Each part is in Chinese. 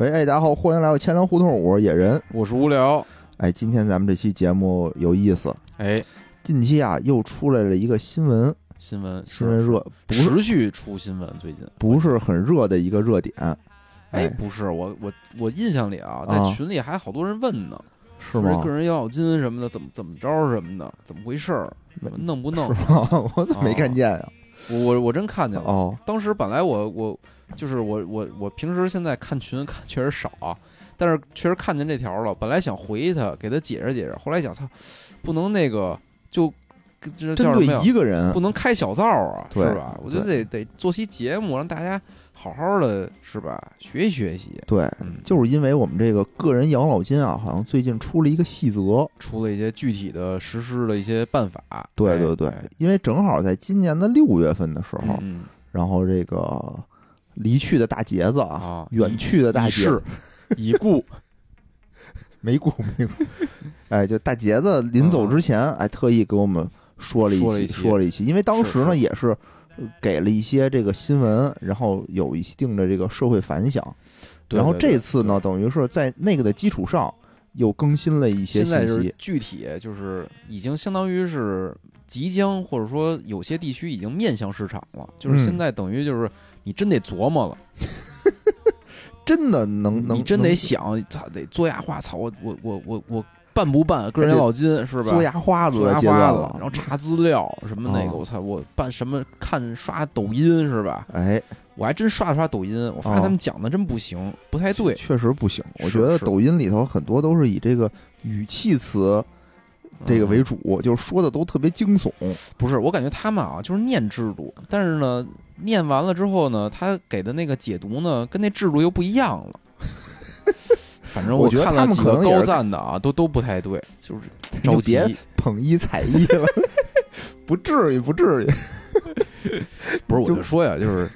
喂，哎，大家好，欢迎来到千粮胡同，我是野人。我是无聊。哎，今天咱们这期节目有意思。哎，近期啊，又出来了一个新闻，新闻新闻热，不是持续出新闻，最近不是很热的一个热点。哎，不是，我我我印象里啊，在群里还好多人问呢，是吗？个人养老金什么的，怎么怎么着什么的，怎么回事儿？弄不弄？我怎么没看见呀？我我我真看见了。哦，当时本来我我。就是我我我平时现在看群看确实少，但是确实看见这条了。本来想回他给他解释解释，后来想操，不能那个就这针对一个人，不能开小灶啊，是吧？我觉得得得做期节目，让大家好好的是吧？学习学习。对，就是因为我们这个个人养老金啊，好像最近出了一个细则，出了一些具体的实施的一些办法。对对对，因为正好在今年的六月份的时候，然后这个。离去的大杰子啊，远去的大杰子 已故，没故没故。哎，就大杰子临走之前，哎，特意给我们说了一期，说了一期。因为当时呢，也是给了一些这个新闻，然后有一定的这个社会反响。然后这次呢，等于是在那个的基础上又更新了一些信息。具体就是已经相当于是即将，或者说有些地区已经面向市场了。就是现在等于就是。你真得琢磨了，真的能能，你真得想，操，得做牙花，操，我我我我我办不办个人养老金是吧？做牙花子，做牙花子，然后查资料什么那个，我操，我办什么？看刷抖音是吧？哎，我还真刷了刷抖音，我发现他们讲的真不行，不太对，确实不行。我觉得抖音里头很多都是以这个语气词。这个为主，就是说的都特别惊悚。不是，我感觉他们啊，就是念制度，但是呢，念完了之后呢，他给的那个解读呢，跟那制度又不一样了。反正我觉得他们可能高赞的啊，都都不太对，就是 着急捧一踩一了，不至于，不至于。不是，我就说呀，就是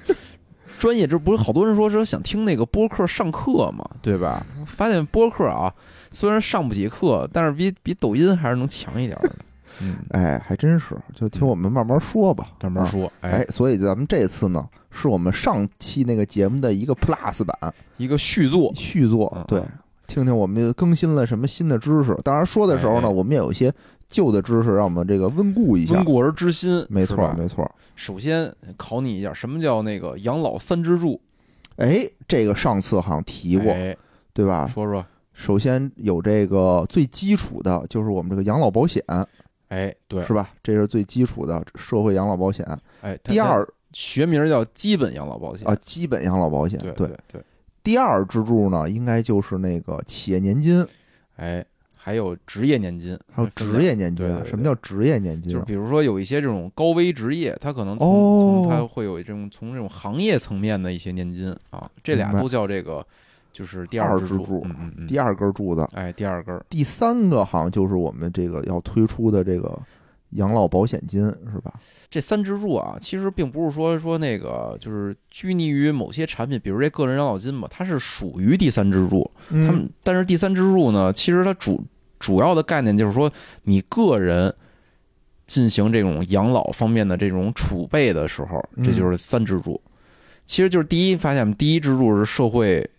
专业，这不是好多人说说想听那个播客上课嘛，对吧？发现播客啊。虽然上不起课，但是比比抖音还是能强一点的。嗯，哎，还真是，就听我们慢慢说吧，慢慢说。哎，所以咱们这次呢，是我们上期那个节目的一个 Plus 版，一个续作。续作，对，听听我们更新了什么新的知识。当然说的时候呢，我们也有一些旧的知识，让我们这个温故一下，温故而知新。没错，没错。首先考你一下，什么叫那个养老三支柱？哎，这个上次好像提过，对吧？说说。首先有这个最基础的，就是我们这个养老保险，哎，对，是吧？这是最基础的社会养老保险。哎，第二学名叫基本养老保险啊，基本养老保险。对对对。第二支柱呢，应该就是那个企业年金，哎，还有职业年金，还有职业年金。什么叫职业年金？就是比如说有一些这种高危职业，它可能从从它会有这种从这种行业层面的一些年金啊，这俩都叫这个。就是第二支柱，嗯嗯，第二根柱子，哎，第二根，第三个好像就是我们这个要推出的这个养老保险金，是吧？这三支柱啊，其实并不是说说那个就是拘泥于某些产品，比如这个人养老金嘛，它是属于第三支柱。他们但是第三支柱呢，其实它主主要的概念就是说，你个人进行这种养老方面的这种储备的时候，这就是三支柱。其实就是第一发现，第一支柱是社会。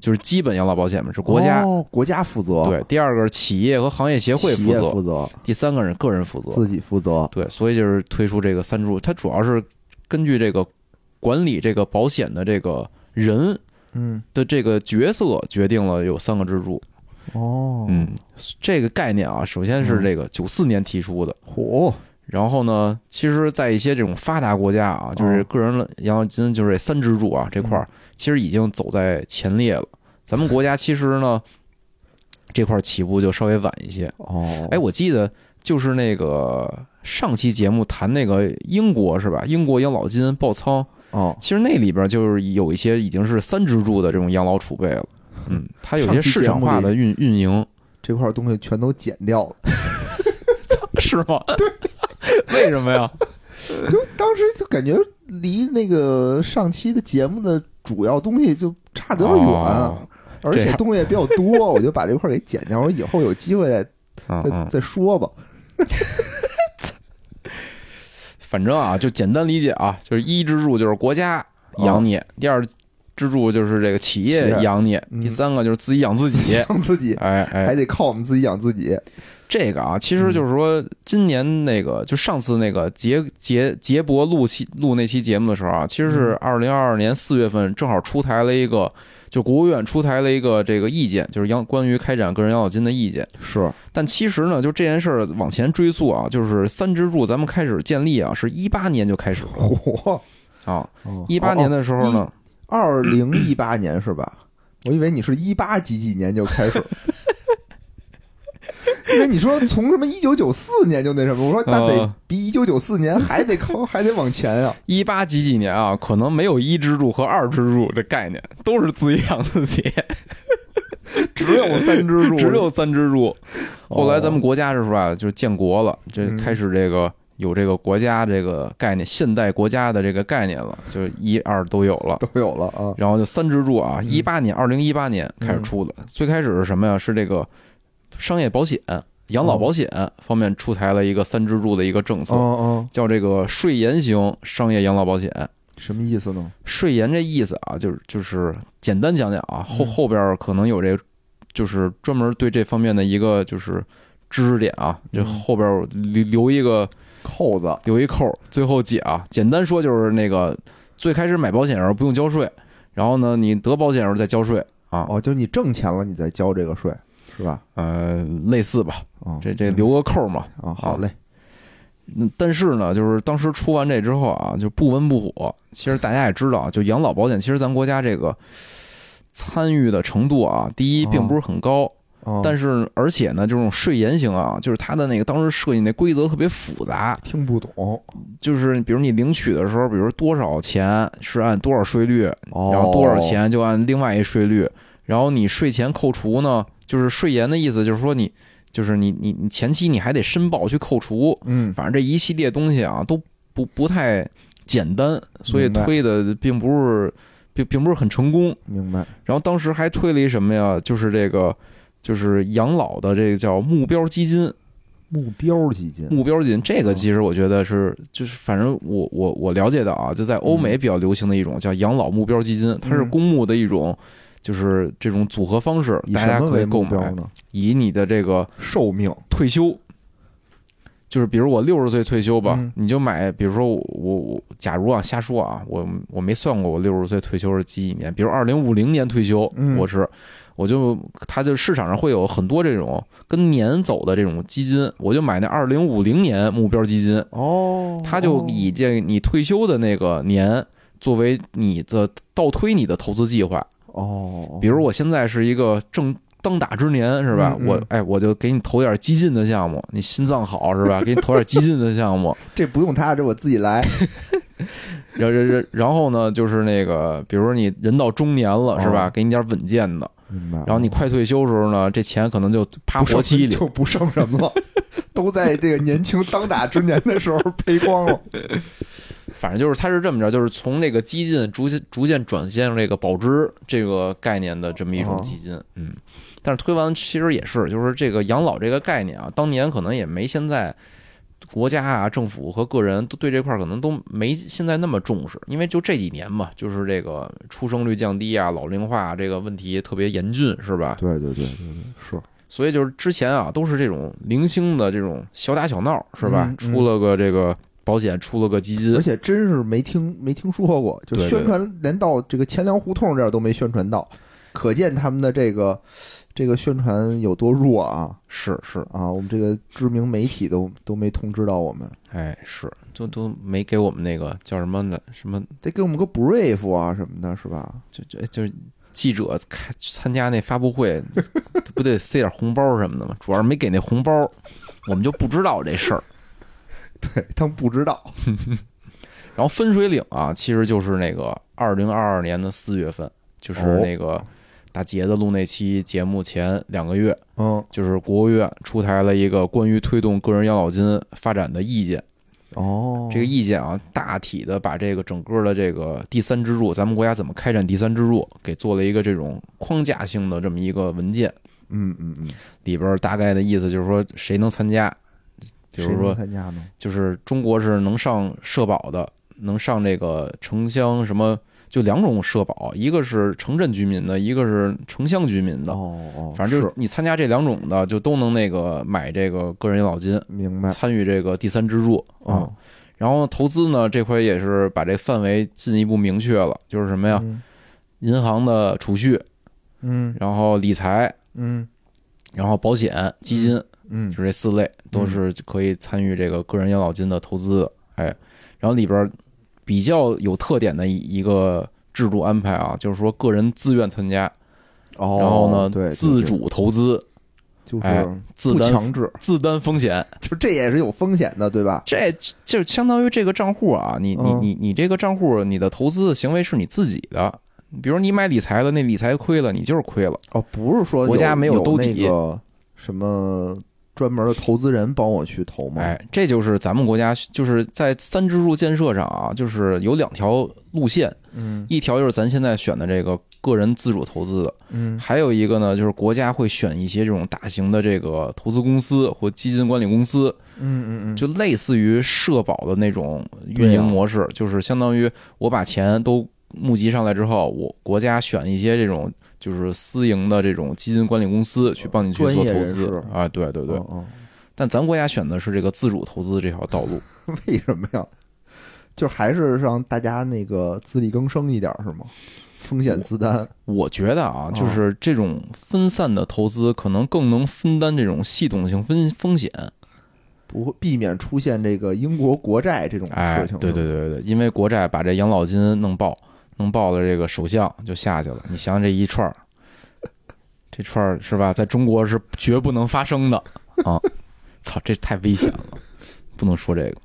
就是基本养老保险嘛，是国家国家负责。对，第二个是企业和行业协会负责，负责。第三个人个人负责，自己负责。对，所以就是推出这个三柱，它主要是根据这个管理这个保险的这个人，嗯的这个角色决定了有三个支柱。哦，嗯，这个概念啊，首先是这个九四年提出的。嚯！然后呢，其实，在一些这种发达国家啊，就是个人养老金就是这三支柱啊这块儿。其实已经走在前列了。咱们国家其实呢，这块起步就稍微晚一些。哦，哎，我记得就是那个上期节目谈那个英国是吧？英国养老金爆仓。哦，其实那里边就是有一些已经是三支柱的这种养老储备了。嗯，它有些市场化的运运营这块东西全都减掉了，是吗？对，为什么呀？就当时就感觉离那个上期的节目的。主要东西就差得有点远，而且东西也比较多，我就把这块给剪掉。我以后有机会再再再说吧。反正啊，就简单理解啊，就是一支柱就是国家养你，第二支柱就是这个企业养你，嗯第三个就是自己养自己。养自己，哎哎，还得靠我们自己养自己。这个啊，其实就是说，今年那个就上次那个杰杰杰博录期录那期节目的时候啊，其实是二零二二年四月份，正好出台了一个，就国务院出台了一个这个意见，就是养关于开展个人养老金的意见。是，但其实呢，就这件事儿往前追溯啊，就是三支柱咱们开始建立啊，是一八年就开始了。嚯，啊，哦一八年的时候呢，二零一八年是吧？我以为你是一八几几年就开始，因为你说从什么一九九四年就那什么，我说那得呃比一九九四年还得靠还得往前啊、一八几几年啊，可能没有一支柱和二支柱的概念，都是自己养自己。只有三支柱，只有三支柱。哦后来咱们国家是吧，就建国了，这嗯开始这个有这个国家这个概念，现代国家的这个概念了，就是一二都有了。都有了啊。然后就三支柱啊，嗯一八年，二零一八年开始出的。最开始是什么呀？是这个商业保险、养老保险方面出台了一个三支柱的一个政策，叫这个税延型商业养老保险。什么意思呢？税延这意思啊，就是就是简单讲讲啊，后嗯后边可能有这个，就是专门对这方面的一个就是知识点啊，这嗯后边留留一个扣子留一扣，最后解啊。简单说就是那个最开始买保险的时候不用交税，然后呢你得保险时候再交税啊，哦，就你挣钱了，你再交这个税，是吧？呃，类似吧，哦，这这留个扣嘛。啊，好嘞，嗯，但是呢，就是当时出完这之后啊，就不温不火。其实大家也知道啊，就养老保险，其实咱国家这个参与的程度啊，第一哦并不是很高，哦，但是而且呢，这种税延型啊，就是它的那个当时设计那规则特别复杂，听不懂就是比如你领取的时候，比如多少钱是按多少税率，哦，然后多少？钱就按另外一税率，然后你税前扣除呢，就是税延的意思，就是说你就是你你你前期你还得申报去扣除，嗯，反正这一系列东西啊都不不太简单，所以推的并不是并并不是很成功。明白。然后当时还推了一什么呀？就是这个就是养老的这个叫目标基金，目标基金，目标基金这个哦其实我觉得是就是反正我我我了解的啊，就在欧美比较流行的一种叫养老目标基金，它是嗯公募的一种。就是这种组合方式，大家可以购买，呢？以你的这个寿命。退休，就是比如我六十岁退休吧，嗯。你就买，比如说我我我，假如啊瞎说啊，我我没算过我六十岁退休是几几年，比如二零五零年退休，嗯。我是我就它就市场上会有很多这种跟年走的这种基金，我就买那二零五零年目标基金，哦，它就以这你退休的那个年作为你的倒推你的投资计划，哦，比如我现在是一个正当打之年，是吧？嗯嗯我哎，我就给你投点激进的项目，你心脏好是吧？给你投点激进的项目，这不用他，这我自己来。然然然然后呢，就是那个，比如说你人到中年了是吧？哦给你点稳健的，然后你快退休的时候呢，这钱可能就趴活期里。就不剩什么了，都在这个年轻当打之年的时候赔光了。反正就是它是这么着，就是从这个激进逐渐逐渐转向这个保值这个概念的这么一种哦基金，嗯。但是推完其实也是，就是这个养老这个概念啊，当年可能也没现在国家啊、政府和个人都对这块儿可能都没现在那么重视，因为就这几年嘛，就是这个出生率降低啊、老龄化这个问题特别严峻，是吧？对对对对对，是所以就是之前啊，都是这种零星的这种小打小闹，是吧？嗯嗯出了个这个保险，出了个基金而，且真是没听没听说过，就宣传连到这个钱粮胡同这儿都没宣传到，可见他们的这个这个宣传有多弱啊是是，啊！我们这个知名媒体都都没通知到我们，哎，是，都都没给我们那个叫什么呢？什么得给我们个 brief 啊什么的，是吧？就就就是记者开参加那发布会，不得塞点红包什么的吗？主要是没给那红包，我们就不知道这事儿。对 他们不知道，然后分水岭啊，其实就是那个二零二二年的四月份，就是哦那个大杰子录那期节目前两个月，嗯就是国务院出台了一个关于推动个人养老金发展的意见。哦，这个意见啊，大体的把这个整个的这个第三支柱，咱们国家怎么开展第三支柱，给做了一个这种框架性的这么一个文件。嗯嗯嗯，里边大概的意思就是说，谁能参加，比如说，参加呢？就是中国是能上社保的，能上这个城乡什么就两种社保，一个是城镇居民的，一个是城乡居民的。哦哦，反正就是你参加这两种的，就都能那个买这个个人养老金，明白参与这个第三支柱啊。然后投资呢，这回也是把这范围进一步明确了，就是什么呀？银行的储蓄，嗯，然后理财，嗯，然后保险、基金，嗯，就这四类都是可以参与这个个人养老金的投资的。哎，然后里边比较有特点的一个制度安排啊，就是说个人自愿参加，哦，然后呢，对，自主投资，就是自担强制，自担风险，就这也是有风险的，对吧？这就相当于这个账户啊，你你你你这个账户，你的投资的行为是你自己的。比如你买理财的，那理财亏了，你就是亏了。哦，不是说国家没有兜底，什么专门的投资人帮我去投吗？哎，这就是咱们国家就是在三支柱建设上啊，就是有两条路线。嗯，一条就是咱现在选的这个个人自主投资的，嗯，还有一个呢，就是国家会选一些这种大型的这个投资公司或基金管理公司。嗯嗯嗯，就类似于社保的那种运营模式，就是相当于我把钱都。募集上来之后，我国家选一些这种就是私营的这种基金管理公司去帮你去做投资啊，对对对。但咱国家选的是这个自主投资这条道路，为什么呀？就还是让大家那个自力更生一点是吗？风险自担。我觉得啊，就是这种分散的投资可能更能分担这种系统性风风险，不会避免出现这个英国国债这种事情。对对对对，因为国债把这养老金弄爆。能报的这个首相就下去了，你想想这一串儿，这串儿是吧？在中国是绝不能发生的啊！操，这太危险了，不能说这个。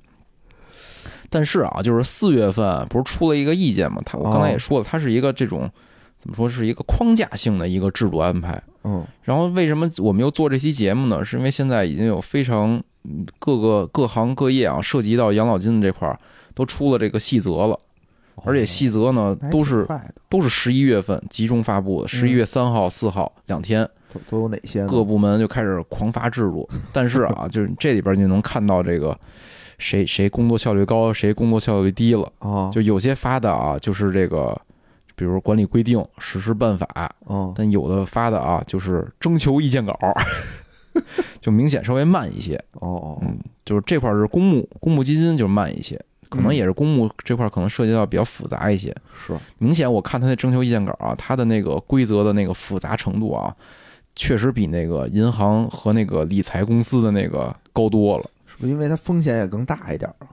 但是啊，就是四月份不是出了一个意见嘛？他我刚才也说了，它是一个这种怎么说是一个框架性的一个制度安排。嗯。然后为什么我们又做这期节目呢？是因为现在已经有非常各个各行各业啊，涉及到养老金的这块儿都出了这个细则了。而且细则呢，都是都是十一月份集中发布的，十一月三号、四号两天，都都有哪些？各部门就开始狂发制度。但是啊，就是这里边就能看到这个谁谁工作效率高，谁工作效率低了啊。就有些发的啊，就是这个，比如管理规定、实施办法嗯但有的发的啊，就是征求意见稿，就明显稍微慢一些。哦，嗯，就是这块是公募，公募基金就慢一些。可能也是公募这块可能涉及到比较复杂一些，是明显我看他那征求意见稿啊，他的那个规则的那个复杂程度啊，确实比那个银行和那个理财公司的那个高多了，是不是？因为它风险也更大一点啊，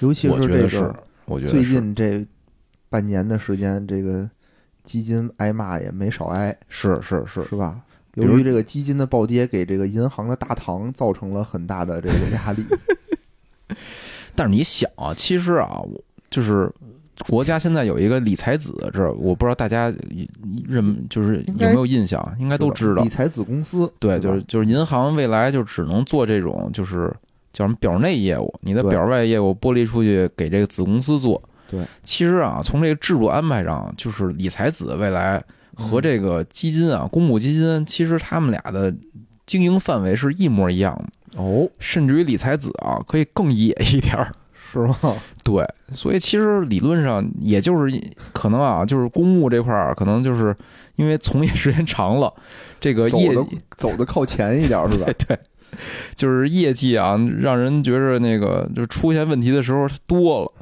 尤其是这个，我觉得最近这半年的时间，这个基金挨骂也没少挨，是是是，是吧？由于这个基金的暴跌，给这个银行的大堂造成了很大的这个压力。但是你想啊，其实啊，就是国家现在有一个理财子，这我不知道大家认就是有没有印象？应该都知道理财子公司。对，就是就是银行未来就只能做这种就是叫什么表内业务，你的表外业务剥离出去给这个子公司做。对，其实啊，从这个制度安排上，就是理财子未来和这个基金啊，公募基金，其实他们俩的经营范围是一模一样的。哦，甚至于理财子啊，可以更野一点儿，是吗？对，所以其实理论上也就是可能啊，就是公务这块儿，可能就是因为从业时间长了，这个业走的靠前一点是吧？对，就是业绩啊，让人觉着那个就出现问题的时候多了。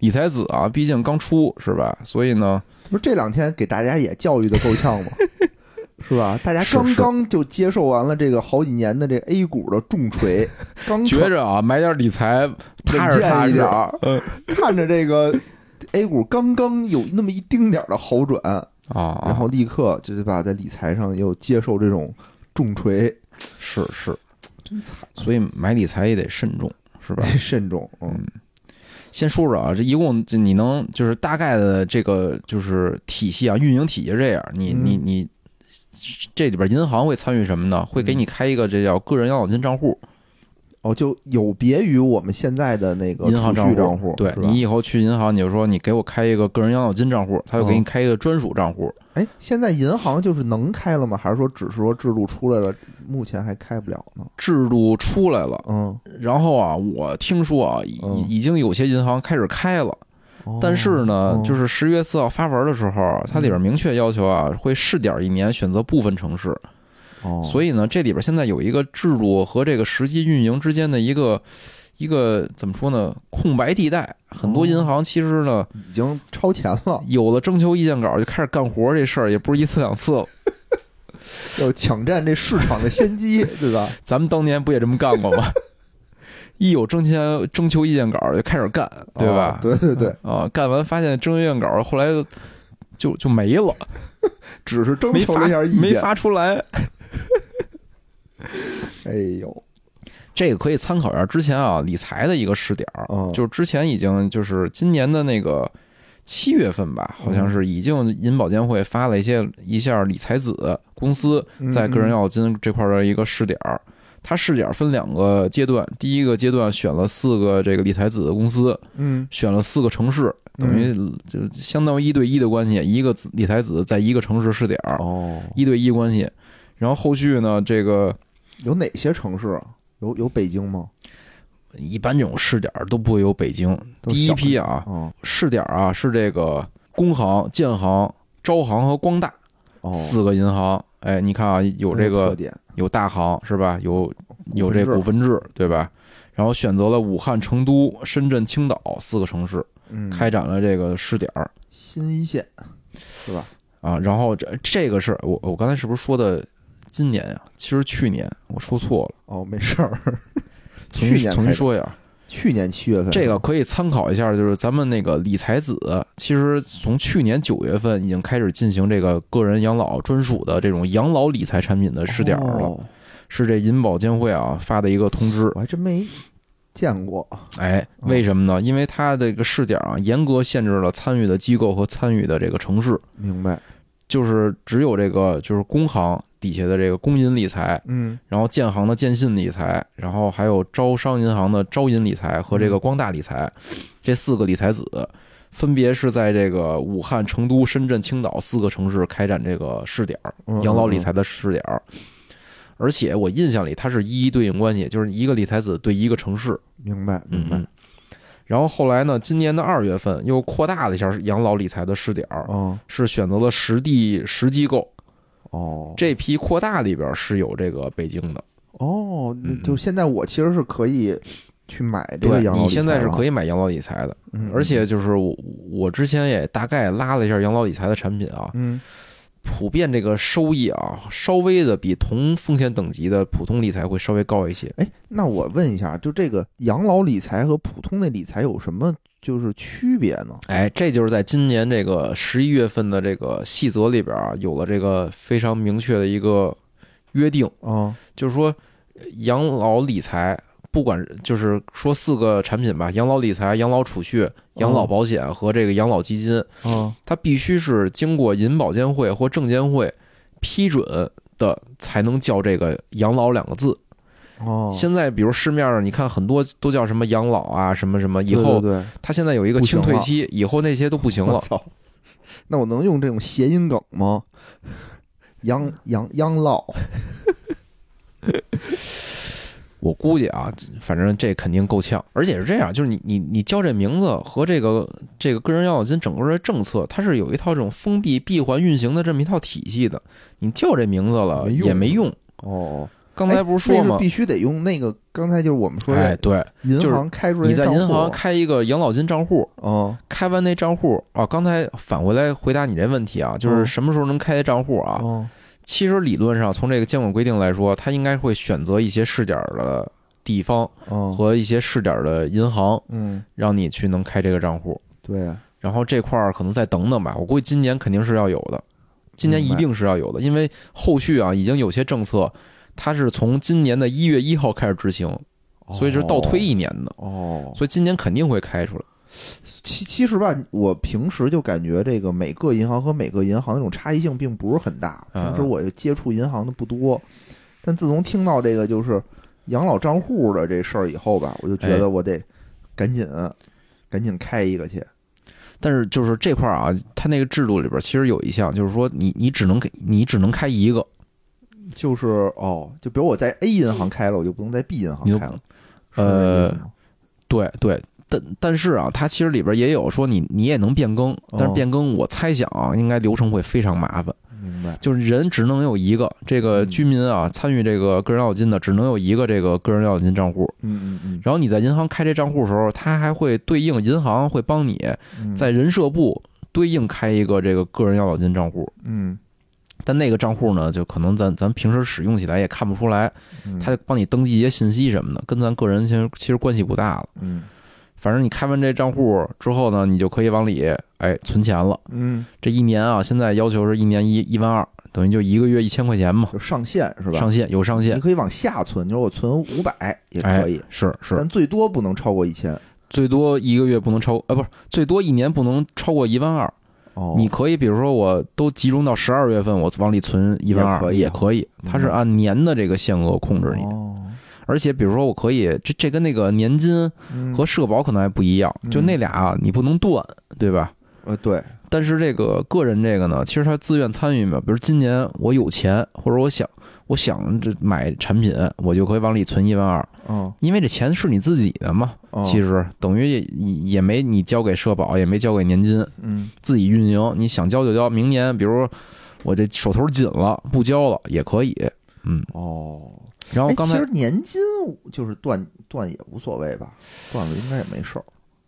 理财子啊，毕竟刚出是吧？所以呢，不是这两天给大家也教育的够呛吗？是吧？大家刚刚就接受完了这个好几年的这 A 股的重锤，刚觉着啊，买点理财踏实一点儿，看着这个 A 股刚刚有那么一丁点儿的好转啊，然后立刻就是把在理财上又接受这种重锤，是是，真惨。所以买理财也得慎重，是吧？慎重，嗯。先说说啊，这一共你能就是大概的这个就是体系啊，运营体系这样，你你你。这里边银行会参与什么呢？会给你开一个这叫个人养老金账户，哦，就有别于我们现在的那个银行账户。对你以后去银行，你就说你给我开一个个人养老金账户，他就给你开一个专属账户。哎，现在银行就是能开了吗？还是说只是说制度出来了，目前还开不了呢？制度出来了，嗯，然后啊，我听说啊，已已经有些银行开始开了。但是呢哦，就是十月四号发文的时候，它里边明确要求啊，会试点一年，选择部分城市。哦，所以呢，这里边现在有一个制度和这个实际运营之间的一个一个怎么说呢？空白地带。很多银行其实呢，已经超前了，有了征求意见稿就开始干活这事儿，也不是一次两次了。要抢占这市场的先机，对吧？咱们当年不也这么干过吗？一有征签征求意见稿就开始干，对吧哦？对对对，啊，干完发现征求意见稿后来就就没了，只是征求了一下意见没见。发出来。哎呦，这个可以参考一下之前啊理财的一个试点就是之前已经就是今年的那个七月份吧，好像是已经银保监会发了一些一下理财子公司在个人养老金这块儿的一个试点儿。它试点儿分两个阶段，第一个阶段选了四个这个理财子的公司，嗯选了四个城市，等于就相当于一对一的关系，一个子理财子在一个城市试点儿，哦，一对一关系。然后后续呢，这个有哪些城市啊？有有北京吗？一般这种试点儿都不会有北京。第一批啊，哦试点儿啊是这个工行、建行、招行和光大哦，四个银行。哎，你看啊，有这个点，有大行是吧？有有这股份制对吧？然后选择了武汉、成都、深圳、青岛四个城市，嗯，开展了这个试点儿新一线是吧？啊。然后这这个是我我刚才是不是说的今年呀？其实去年我说错了，哦，没事儿，重新重新说一下。去年七月份这个可以参考一下，就是咱们那个理财子，其实从去年九月份已经开始进行这个个人养老专属的这种养老理财产品的试点了，哦是这银保监会啊发的一个通知。我还真没见过。哎，哦为什么呢？因为它这个试点啊，严格限制了参与的机构和参与的这个城市，明白？就是只有这个就是工行底下的这个工银理财，嗯然后建行的建信理财，然后还有招商银行的招银理财和这个光大理财，这四个理财子，分别是在这个武汉、成都、深圳、青岛四个城市开展这个试点儿嗯养老理财的试点儿。而且我印象里，它是一一对应关系，就是一个理财子对一个城市。明白明白嗯嗯。然后后来呢，今年的二月份又扩大了一下养老理财的试点儿，哦是选择了十地十机构。哦。这批扩大里边是有这个北京的。哦，那嗯就现在我其实是可以去买这个养老你现在是可以，以买养老理财的，嗯。而且就是我我之前也大概拉了一下养老理财的产品啊，嗯。普遍这个收益啊，稍微的比同风险等级的普通理财会稍微高一些。哎，那我问一下，就这个养老理财和普通的理财有什么就是区别呢？哎，这就是在今年这个十一月份的这个细则里边啊，有了这个非常明确的一个约定，啊就是说养老理财。不管就是说四个产品吧，养老理财、养老储蓄、养老保险和这个养老基金，啊它必须是经过银保监会或证监会批准的，才能叫这个“养老”两个字。哦，现在比如市面上你看很多都叫什么养老啊，什么什么，以后对对它现在有一个清退期，以后那些都不行了。那我能用这种谐音梗吗？养 养养老我估计啊，反正这肯定够呛，而且是这样，就是你你你叫这名字和这个这个个人养老金整个的政策，它是有一套这种封闭闭环运行的这么一套体系的。你叫这名字了没也没用。哦。刚才不是说吗必？须得用那个，刚才就是我们说哎，的对，银就是行开出来你在银行开一个养老金账户，哦开完那账户啊，刚才返回来回答你这问题啊，就是嗯什么时候能开账户啊？哦其实理论上从这个监管规定来说，它应该会选择一些试点的地方哦和一些试点的银行，嗯让你去能开这个账户。对然后这块儿可能再等等吧，我估计今年肯定是要有的，今年一定是要有的，因为后续啊已经有些政策，它是从今年的一月一号开始执行，所以是倒推一年的，哦。所以今年肯定会开出来。其其实吧，我平时就感觉这个每个银行和每个银行那种差异性并不是很大。嗯平时我就接触银行的不多，但自从听到这个就是养老账户的这事儿以后吧，我就觉哎得我得赶紧赶紧开一个去。但是就是这块儿啊，它那个制度里边其实有一项，就是说你你只能给你只能开一个，就是哦，就比如我在 A 银行开了，我就不能在 B 银行开了。是这意思吗对对，但但是啊，它其实里边也有说你你也能变更，但是哦变更我猜想啊，应该流程会非常麻烦。明白。就是人只能有一个，这个嗯居民啊参与这个个人养老金的只能有一个这个个人养老金账户。嗯嗯嗯然后你在银行开这账户的时候，它还会对应银行会帮你嗯，在人社部对应开一个这个个人养老金账户。嗯，但那个账户呢，就可能咱咱平时使用起来也看不出来，嗯他就帮你登记一些信息什么的，跟咱个人其实其实关系不大了。嗯反正你开完这账户之后呢，你就可以往里哎存钱了。嗯，这一年啊，现在要求是一年一一万二，等于就一个月一千块钱嘛，就上限是吧？上限有上限你，可以往下存，你说我存五百也哎可以，，是是，但最多不能超过一千。最多一个月不能超，呃，不是最多一年不能超过一万二。哦，你可以比如说我都集中到十二月份，我往里存一万二也可以它是按年的这个限额控制你。哦，而且比如说我可以这这跟那个年金嗯。和社保可能还不一样，就那俩啊你不能断，对吧？呃对，但是这个个人这个呢，其实他自愿参与嘛。比如今年我有钱，或者我想我想这买产品，我就可以往里存一万二，嗯，因为这钱是你自己的嘛。哦。其实等于也也没你交给社保，也没交给年金，嗯。自己运营。你想交就交，明年比如我这手头紧了，不交了也可以。嗯，哦，然后刚才哎其实年金就是断断也无所谓吧，断了应该也没事儿，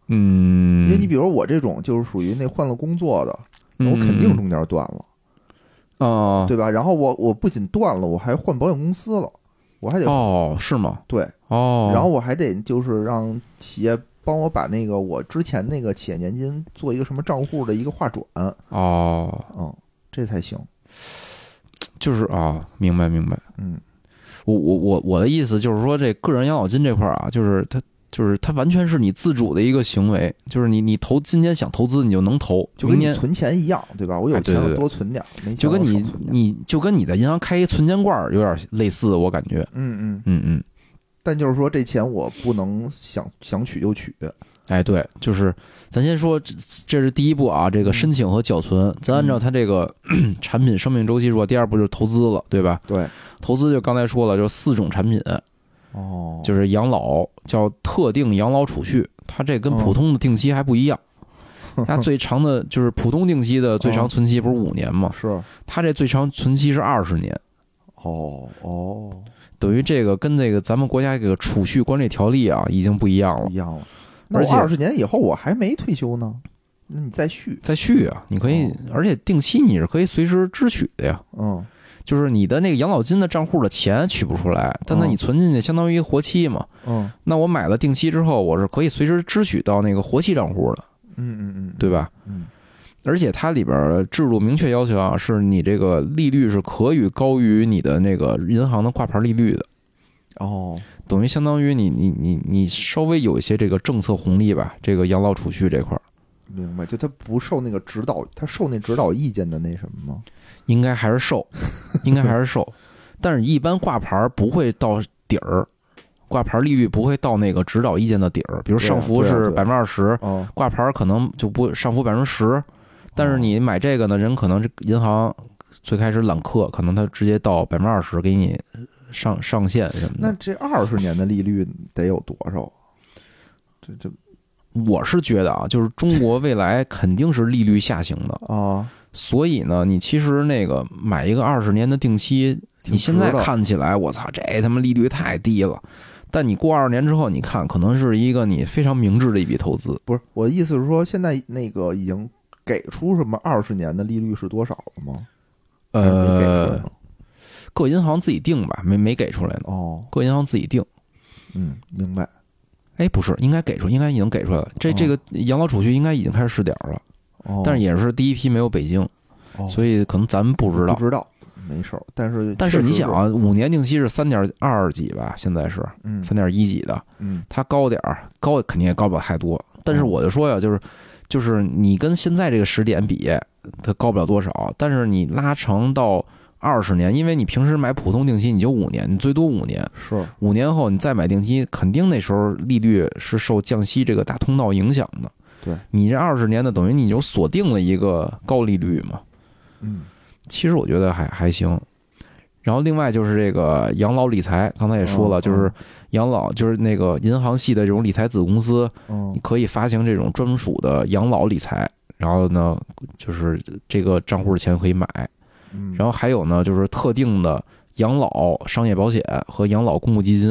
嗯，因为你比如我这种就是属于那换了工作的，那我肯定中间断了，啊对吧？然后我我不仅断了，我还换保险公司了，我还得哦是吗？对，哦，然后我还得就是让企业帮我把那个我之前那个企业年金做一个什么账户的一个划转，哦嗯，这才行，就是啊，明白明白。嗯我我我我的意思就是说，这个人养老金这块儿啊，就是它就是它完全是你自主的一个行为，就是你你投今年想投资你就能投，就跟你存钱一样，对吧？我有钱多存点儿，没钱就跟你你就跟你在银行开一存钱罐儿有点类似，我感觉，嗯嗯，嗯嗯，但就是说这钱我不能想想取就取，哎对，就是咱先说这这是第一步啊，这个申请和缴存，咱按照它这个 产品生命周期说，第二步就是投资了，对吧？对，投资就刚才说了，就四种产品，哦，就是养老叫特定养老储蓄，它这跟普通的定期还不一样。它最长的就是普通定期的最长存期不是五年吗？是，它这最长存期是二十年，哦哦，等于这个跟这个咱们国家这个储蓄管理条例啊已经不一样了不一。样了。那而且我二十年以后我还没退休呢，那你再续，再续啊，你可以哦，而且定期你是可以随时支取的呀。嗯就是你的那个养老金的账户的钱取不出来，但那哦你存进去相当于活期嘛。嗯那我买了定期之后，我是可以随时支取到那个活期账户的，嗯嗯嗯，对吧？嗯而且它里边制度明确要求啊，是你这个利率是可以高于你的那个银行的挂牌利率的，哦，等于相当于你你你你稍微有一些这个政策红利吧，这个养老储蓄这块儿明白，就他不受那个指导，他受那指导意见的那什么吗？应该还是瘦，应该还是瘦，但是一般挂牌不会到底儿，挂牌利率不会到那个指导意见的底儿，比如上浮是百分之二十，哦，挂牌可能就不上浮百分之十，但是你买这个呢，人可能这银行最开始揽客，可能他直接到百分之二十给你上上限什么的。那这二十年的利率得有多少？这这。我是觉得啊，就是中国未来肯定是利率下行的，啊，所以呢，你其实那个买一个二十年的定期，你现在看起来，我操，这他妈利率太低了。但你过二十年之后，你看，可能是一个你非常明智的一笔投资。不是我的意思是说，现在那个已经给出什么二十年的利率是多少了吗？呃，各银行自己定吧，没没给出来呢。哦，各银行自己定。嗯，明白。哎，不是，应该给出，应该已经给出来了。这哦这个养老储蓄应该已经开始试点了，哦，但是也是第一批没有北京，哦所以可能咱们不知道不。知道，没事儿。但是但是你想啊，五年定期是三点二几吧，现在是嗯三点一几的，嗯它高点儿，高肯定也高不了太多。但是哦我就说呀，就是就是你跟现在这个时点比，它高不了多少。但是你拉长到二十年，因为你平时买普通定期你就五年，你最多五年，是五年后你再买定期，肯定那时候利率是受降息这个大通道影响的。对你这二十年的，等于你就锁定了一个高利率嘛。嗯其实我觉得还还行。然后另外就是这个养老理财，刚才也说了，嗯就是养老，就是那个银行系的这种理财子公司，嗯你可以发行这种专属的养老理财。然后呢，就是这个账户的钱可以买。嗯，然后还有呢，就是特定的养老商业保险和养老公募基金。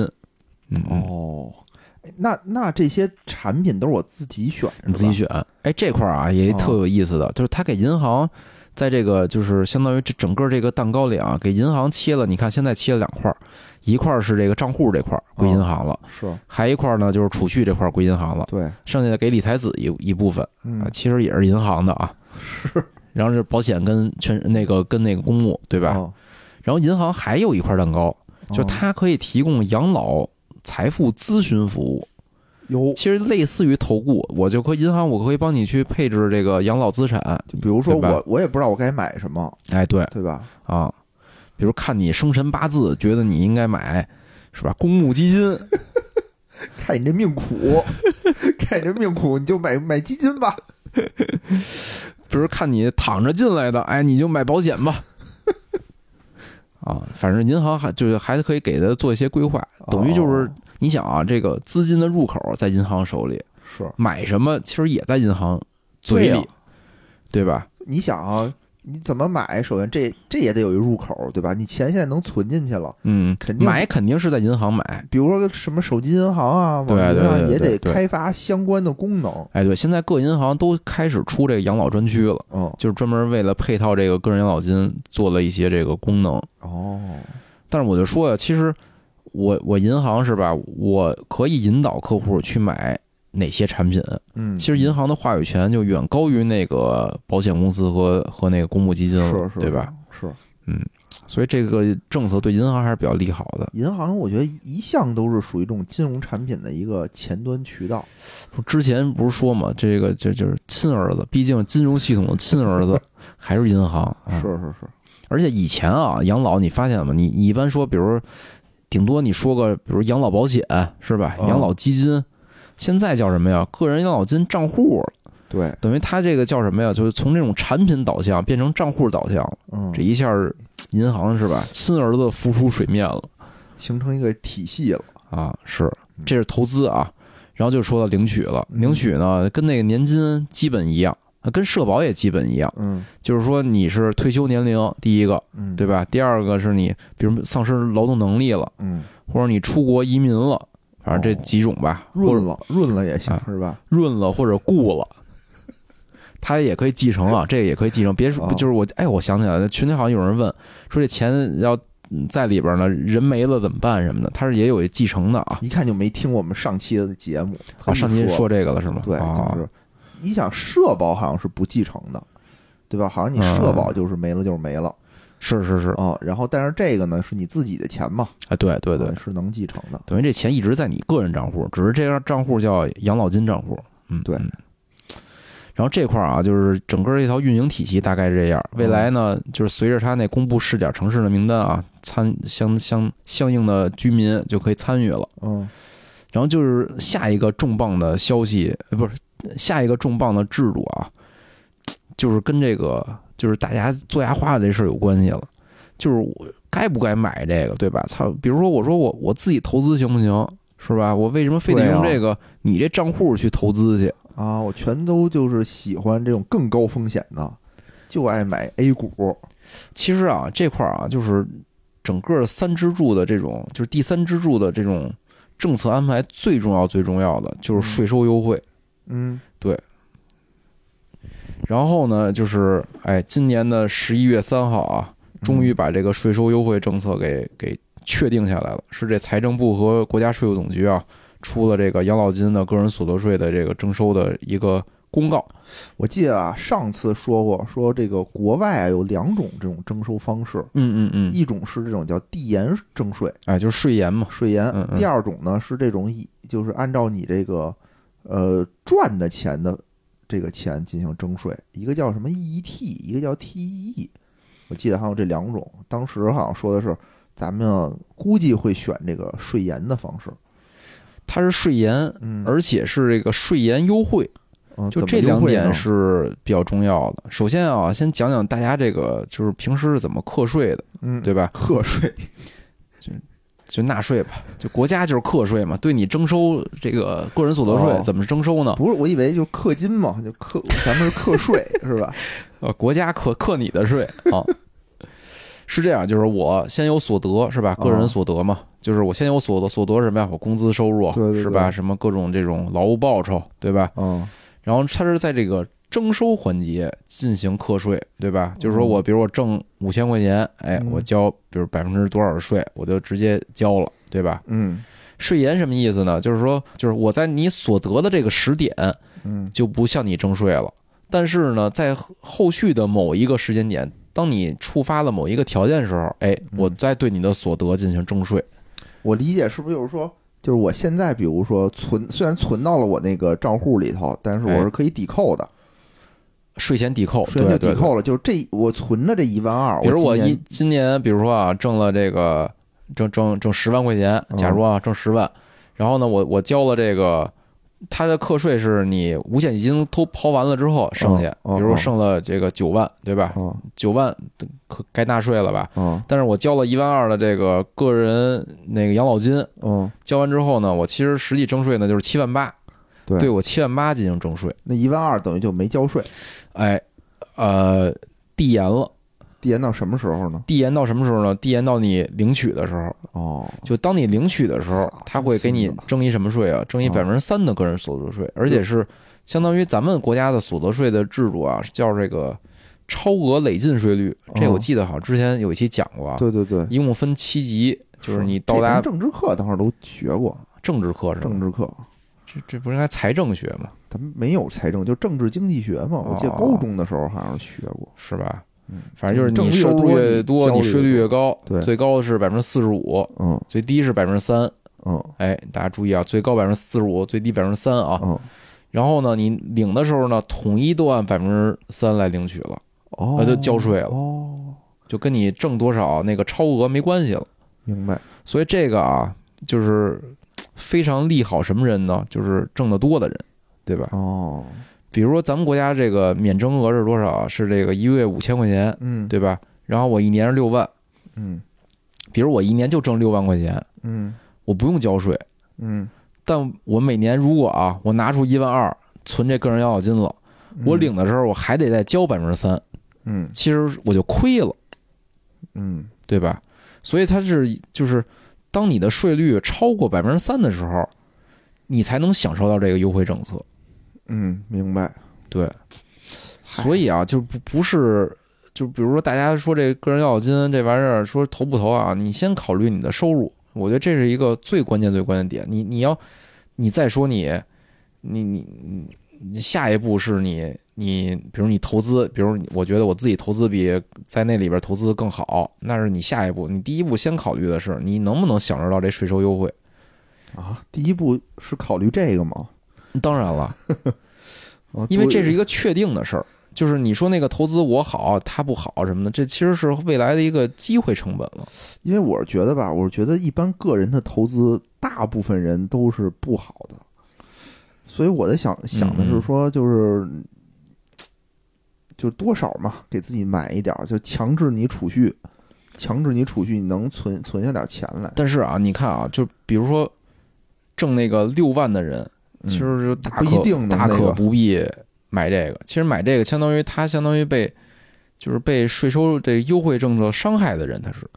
哦，哎那那这些产品都是我自己选，你自己选。哎，这块儿啊也特有意思的，就是他给银行在这个就是相当于这整个这个蛋糕里啊，给银行切了。你看现在切了两块儿，一块儿是这个账户这块儿归银行了，是还一块儿呢就是储蓄这块儿归银行了，对，剩下的给理财子一一部分啊嗯，，其实也是银行的啊。是然后是保险跟全那个跟那个公募，对吧？哦然后银行还有一块蛋糕，就是它可以提供养老财富咨询服务。有，其实类似于投顾，我就和银行，我可以帮你去配置这个养老资产。就比如说我我也不知道我该买什么，哎，对对吧？啊，比如看你生辰八字，觉得你应该买是吧？公募基金，看你这命苦，看你这命苦，你就买买基金吧。比如看你躺着进来的，哎，你就买保险吧。啊，反正银行还就是还可以给他做一些规划，等于就是哦你想啊，这个资金的入口在银行手里，是买什么其实也在银行嘴里，对吧？你想啊，你怎么买？首先这这也得有一入口，对吧？你钱现在能存进去了，嗯，肯定买肯定是在银行买。比如说什么手机银行啊，网对银对对啊也得开发相关的功能。哎，对，现在各银行都开始出这个养老专区了，嗯，就是专门为了配套这个个人养老金做了一些这个功能。哦，但是我就说呀，其实我我银行是吧，我可以引导客户去买哪些产品。嗯，其实银行的话语权就远高于那个保险公司和和那个公募基金了，是是，对吧？？是嗯所以这个政策对银行还是比较利好的。银行，我觉得一向都是属于这种金融产品的一个前端渠道。之前不是说嘛，这个这就是亲儿子，毕竟金融系统的亲儿子 还是银行啊。是是是，而且以前啊，养老你发现了吗？你你一般说，比如顶多你说个，比如养老保险是吧？哦养老基金，现在叫什么呀？个人养老金账户了，对，等于它这个叫什么呀？就是从这种产品导向变成账户导向了。嗯，这一下儿银行是吧？亲儿子浮出水面了形成一个体系了。啊！是，这是投资啊。然后就说到领取了，嗯领取呢跟那个年金基本一样，跟社保也基本一样，嗯就是说你是退休年龄第一个，嗯，对吧？第二个是你，比如丧失劳动能力了，嗯，或者你出国移民了，反正这哦几种吧，润了润了也行啊是吧？润了或者固了，它也可以继承啊，这个也可以继承。别说哦就是我，哎，我想起来了，群里好像有人问说这钱要嗯在里边呢，人没了怎么办什么的，他是也有一继承的啊。一看就没听我们上期的节目。啊，上期说这个了是吗？对，啊就是你想社保好像是不继承的，对吧？好像你社保就是没了就是没了是是是，啊。然后但是这个呢是你自己的钱嘛，啊，对对对啊，是能继承的。等于这钱一直在你个人账户，只是这个账户叫养老金账户。嗯，对嗯然后这块儿啊，就是整个这套运营体系大概是这样。未来呢，就是随着它那公布试点城市的名单啊，参相相相应的居民就可以参与了。嗯然后就是下一个重磅的消息，呃，不是下一个重磅的制度啊，就是跟这个就是大家做牙花的这事儿有关系了。就是我该不该买这个，对吧？操，比如说我说我我自己投资行不行？是吧？我为什么非得用这个你这账户去投资去？啊，我全都就是喜欢这种更高风险的，就爱买 A 股。其实啊，这块儿啊，就是整个三支柱的这种，就是第三支柱的这种政策安排，最重要、最重要的就是税收优惠。嗯然后呢，就是哎，今年的十一月三号啊，终于把这个税收优惠政策给给确定下来了，是这财政部和国家税务总局啊出了这个养老金的个人所得税的这个征收的一个公告。我记得啊，上次说过，说这个国外啊有两种这种征收方式，嗯嗯嗯，一种是这种叫递延征税，哎，就是税延嘛。税延。嗯；嗯。第二种呢是这种以就是按照你这个呃赚的钱的这个钱进行征税，一个叫什么 EET，一个叫 TEE。我记得还有这两种，当时好像说的是咱们估计会选这个税延的方式，它是税延，嗯，而且是这个税延优惠。嗯就这两点是比较重要的。首先啊，先讲讲大家这个就是平时是怎么课税的，嗯对吧？课税就纳税吧，就国家就是课税嘛，对你征收这个个人所得税哦怎么征收呢？不是我以为就是氪金嘛，就氪咱们是课税是吧？呃，国家课课你的税啊。是这样，就是我先有所得是吧？个人哦所得嘛，就是我先有所得，所得什么呀？我工资收入是吧？什么各种这种劳务报酬，对吧？嗯然后它是在这个征收环节进行课税，对吧？就是说我比如我挣五千块钱，哎，嗯我交比如百分之多少的税，我就直接交了，对吧？嗯税延什么意思呢？就是说，就是我在你所得的这个时点嗯就不向你征税了，但是呢，在后续的某一个时间点，当你触发了某一个条件的时候，哎，嗯我再对你的所得进行征税。我理解是不是就是说，就是我现在比如说存，虽然存到了我那个账户里头，但是我是可以抵扣的，税前抵扣，税前就。抵扣了。就是这我存的这一万二，比如我一今年，比如说啊，挣了这个挣挣挣十万块钱，嗯假如啊挣十万，然后呢，我我交了这个，它的课税是你五险一金都刨完了之后剩下，嗯嗯比如说剩了这个九万，对吧？啊九万可该纳税了吧？啊但是我交了一万二的这个个人那个养老金，嗯，交完之后呢，我其实实际征税呢就是七万八，对对我七万八进行征税，那一万二等于就没交税，哎，呃，递延了，递延到什么时候呢？递延到什么时候呢？递延到你领取的时候。哦，就当你领取的时候，他会给你征一什么税啊？征一百分之三的个人所得税，而且是相当于咱们国家的所得税的制度啊，叫这个超额累进税率。这我记得好像之前有一期讲过啊，对对对，一共分七级，就是你到达政治课当时都学过，政治课是吧？政治课这这不是应该财政学吗？咱们没有财政，就政治经济学嘛。我记得哦高中的时候好像学过，是吧？嗯，反正就是你收入越越多，你税率越高，对最高是百分之四十五，嗯最低是百分之三。嗯哎，大家注意啊，最高百分之四十五，最低百分之三啊。嗯，然后呢，你领的时候呢，统一都按百分之三来领取了，哦，那就交税了哦，就跟你挣多少那个超额没关系了。明白，所以这个啊，就是嘖非常利好什么人呢？就是挣得多的人，对吧？哦，比如说咱们国家这个免征额是多少啊？是这个一个月五千块钱，嗯，对吧？然后我一年是六万，嗯比如我一年就挣六万块钱，嗯我不用交税，嗯，但我每年如果啊，我拿出一万二存这个人养老金了，我领的时候我还得再交百分之三，嗯其实我就亏了，嗯对吧？所以它是就是，当你的税率超过百分之三的时候，你才能享受到这个优惠政策。嗯，明白，对，所以啊，就不不是，就比如说大家说这个人养老金这玩意儿，说投不投啊？你先考虑你的收入，我觉得这是一个最关键最关键点。你你要你再说你你你你你下一步是你你比如你投资，比如我觉得我自己投资比在那里边投资更好，那是你下一步。你第一步先考虑的是你能不能享受到这税收优惠。啊，第一步是考虑这个吗？当然了，啊 因为这是一个，个确定的事儿，就是你说那个投资我好，他不好什么的，这其实是未来的一个机会成本了。因为我是觉得吧，我是觉得一般个人的投资，大部分人都是不好的，所以我在想想的是说，就是就多少嘛，给自己买一点儿，就强制你储蓄，强制你储蓄，你能存存下点钱来。但是啊，你看啊，就比如说挣那个六万的人，嗯其实就大不可一定能大可不必买这个。其实买这个相当于他相当于被就是被税收这优惠政策伤害的人，他是。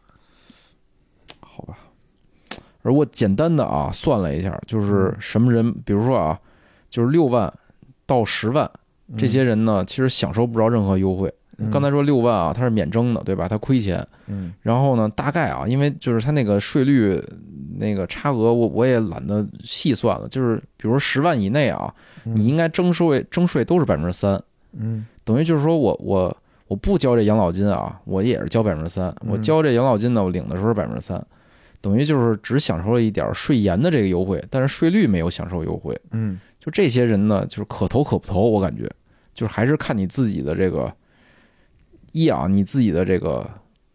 好吧，而我简单的啊算了一下，就是什么人，比如说啊，就是六万到十万这些人呢，其实享受不着任何优惠。嗯刚才说六万啊，他是免征的，对吧？他亏钱。嗯然后呢，大概啊，因为就是他那个税率那个差额，我我也懒得细算了。就是比如十万以内啊，嗯你应该征税征税都是百分之三，嗯等于就是说我我我不交这养老金啊，我也是交百分之三。嗯我交这养老金呢，我领的时候是百分之三，等于就是只享受了一点税延的这个优惠，但是税率没有享受优惠。嗯就这些人呢，就是可投可不投，我感觉就是还是看你自己的这个一啊，你自己的这个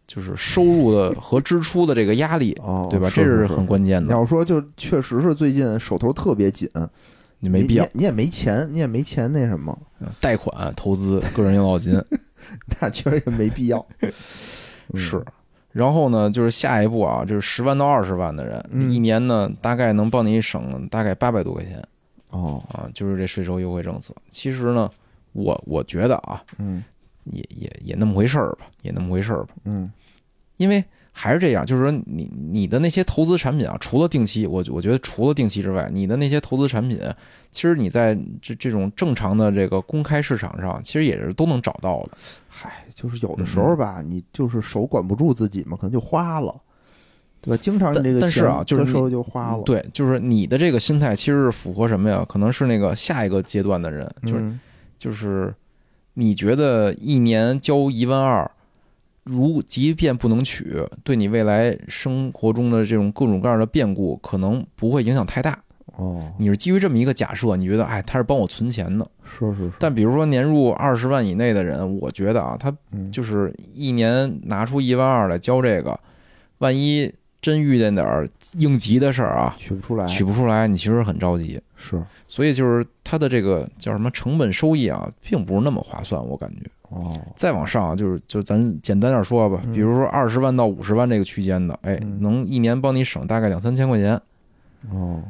就是收入的 和支出的这个压力，哦，对吧？这是很关键的。你要说就确实是最近手头特别紧，你没必要，你也没钱，你也没钱那什么，贷款投资个人养老金，那确实也没必要。是，然后呢，就是下一步啊，就是十万到二十万的人，嗯一年呢大概能帮你省大概八百多块钱哦，啊，就是这税收优惠政策。其实呢，我我觉得啊，嗯。也也也那么回事儿吧，也那么回事儿吧，嗯。因为还是这样，就是说你你的那些投资产品啊，除了定期，我我觉得除了定期之外，你的那些投资产品，其实你在这这种正常的这个公开市场上，其实也是都能找到的。嗨，就是有的时候吧，你就是手管不住自己嘛，可能就花了，对吧？经常你这个但但是啊就是钱这时候就花了，对，就是你的这个心态其实是符合什么呀？可能是那个下一个阶段的人，就是嗯就是你觉得一年交一万二，如即便不能取，对你未来生活中的这种各种各样的变故，可能不会影响太大。哦，你是基于这么一个假设，你觉得哎，他是帮我存钱的。是是是，但比如说年入二十万以内的人，我觉得啊，他嗯，就是一年拿出一万二来交这个，万一真遇见点儿应急的事儿啊，取不出来，取不出来，你其实很着急。是所以就是它的这个叫什么成本收益啊，并不是那么划算，我感觉。哦，再往上啊，就是就咱简单点说吧，嗯比如说二十万到五十万这个区间的，哎，嗯能一年帮你省大概两三千块钱。哦，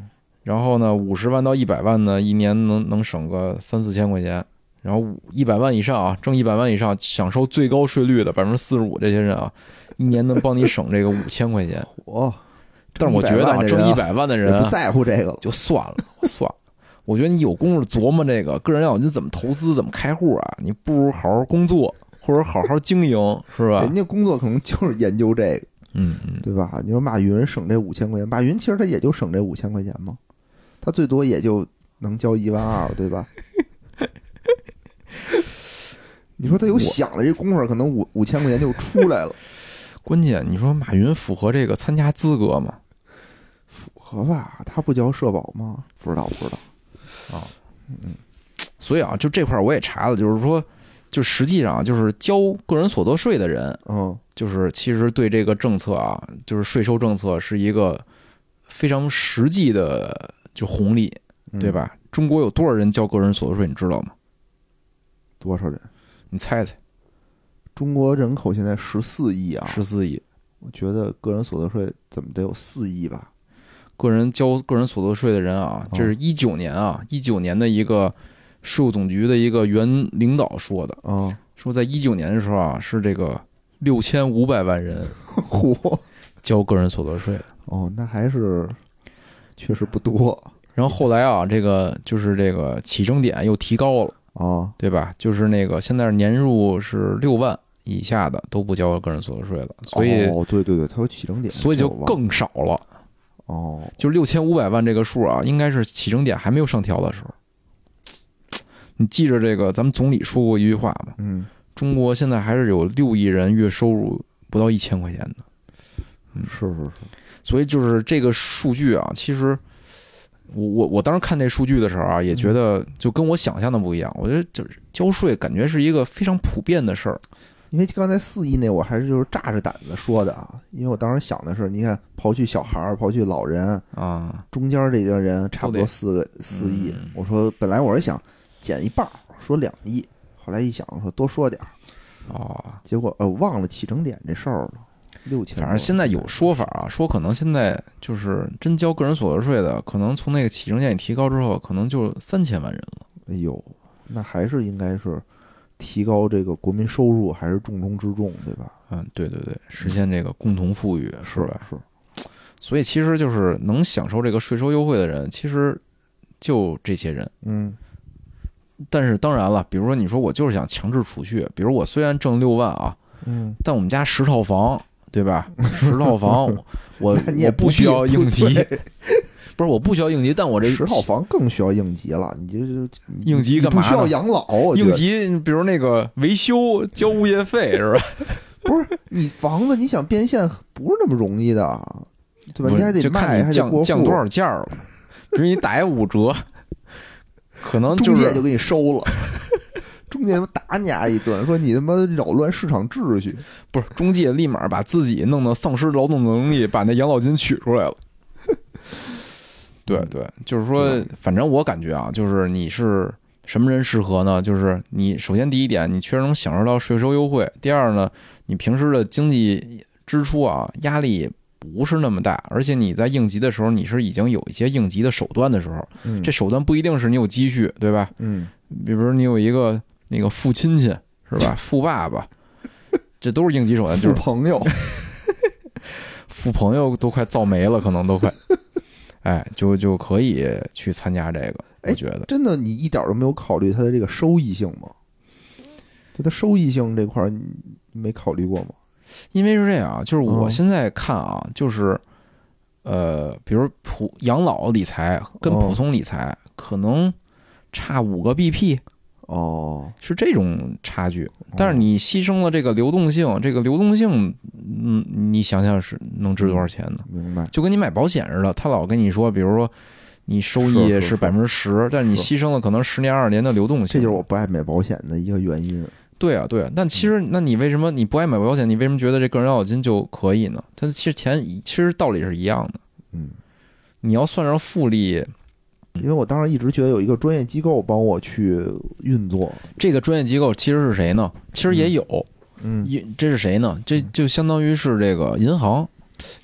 然后呢，五十万到一百万呢，一年能能省个三四千块钱。然后一百万以上啊，挣一百万以上，享受最高税率的百分之四十五这些人啊，一年能帮你省这个五千块钱。我，但是我觉得啊，挣一百万的人不在乎这个了，就算了，算了。我觉得你有功夫琢磨这个个人养老金怎么投资、怎么开户啊，你不如好好工作或者好好经营，是吧人？家工作可能就是研究这个，嗯嗯，对吧？你说马云省这五千块钱，马云其实他也就省这五千块钱嘛，他最多也就能交一万二，对吧？你说他有想的这功夫，可能五五千块钱就出来了，关键你说马云符合这个参加资格吗？符合吧？他不交社保吗？不知道，不知道。啊，嗯所以啊，就这块儿我也查了，就是说，就实际上啊就是交个人所得税的人，嗯就是其实对这个政策啊，就是税收政策是一个非常实际的就红利，嗯对？吧？中国有多少人交个人所得税，你知道吗？多少人？你猜猜，中国人口现在十四亿啊，十四亿。我觉得个人所得税怎么得有四亿吧？个人交个人所得税的人啊，哦这是一九年啊，一九年的一个税务总局的一个原领导说的，啊，说在一九年的时候啊，是这个六千五百万人 嚯！交个人所得税。哦，那还是确实不多然后后来啊，这个就是这个起征点又提高了，啊。对吧？就是那个现在年入是六万以下的都不交个人所得税了，所以、哦，对对对，它有起征点，所以就更少了。哦，就六千五百万这个数啊，应该是起征点还没有上调的时候。你记着这个，咱们总理说过一句话嘛，嗯，中国现在还是有六亿人月收入不到一千块钱的，嗯是是是，所以就是这个数据啊，其实我我我当时看这数据的时候啊，也觉得就跟我想象的不一样。我觉得就是交税感觉是一个非常普遍的事儿，因为刚才四亿那我还是就是炸着胆子说的啊，因为我当时想的是，你看刨去小孩儿，刨去老人，啊，中间这些人差不多四个四亿嗯。我说本来我是想减一半儿，说两亿，后来一想说多说点儿，哦，结果呃忘了起征点这事儿了，六千。反正现在有说法啊，说可能现在就是真交个人所得税的，可能从那个起征点一提高之后，可能就三千万人了。哎呦，那还是应该是提高这个国民收入，还是重中之重，对吧？嗯，对对对，实现这个共同富裕是吧？是，所以其实就是能享受这个税收优惠的人，其实就这些人。嗯但是当然了，比如说你说我就是想强制储蓄，比如我虽然挣六万啊，嗯，但我们家十套房，对吧？十套房，我我不需要应急，对不是我不需要应急，但我这十套房更需要应急了，你这就应急干嘛不需要养老，应急，比如那个维修交物业费是吧？不是你房子，你想变现不是那么容易的，对吧？你还得卖，你还降降多少价了。比如你打一五折，可能中就是介就给你收了，中介打你丫一顿，说你他妈扰乱市场秩序。不是中介立马把自己弄得丧失劳动能力，把那养老金取出来了。对对，就是说，反正我感觉啊，就是你是什么人适合呢？就是你首先第一点，你确实能享受到税收优惠；第二呢，你平时的经济支出啊压力不是那么大，而且你在应急的时候，你是已经有一些应急的手段的时候，嗯这手段不一定是你有积蓄，对吧？嗯比如说你有一个那个富亲戚是吧？富爸爸，这都是应急手段，就是朋友，富朋友都快造没了，可能都快，哎，就就可以去参加这个，我哎觉得。真的你一点都没有考虑它的这个收益性吗？就它收益性这块儿，你没考虑过吗？因为是这样啊，就是我嗯现在看啊，就是呃，比如普养老理财跟哦普通理财可能差五个 BP，哦，是这种差距。但是你牺牲了这个流动性，这个流动性，嗯，你想想是能值多少钱呢？明白，就跟你买保险似的，他老跟你说，比如说你收益是百分之十，但是你牺牲了可能十年二十年的流动性。这就是我不爱买保险的一个原因。对啊，对啊。但其实，那你为什么你不爱买保险？你为什么觉得这个人养老金就可以呢？它其实钱其实道理是一样的。嗯，你要算上复利，因为我当时一直觉得有一个专业机构帮我去运作。这个专业机构其实是谁呢？其实也有，嗯，一这是谁呢？这就相当于是这个银行，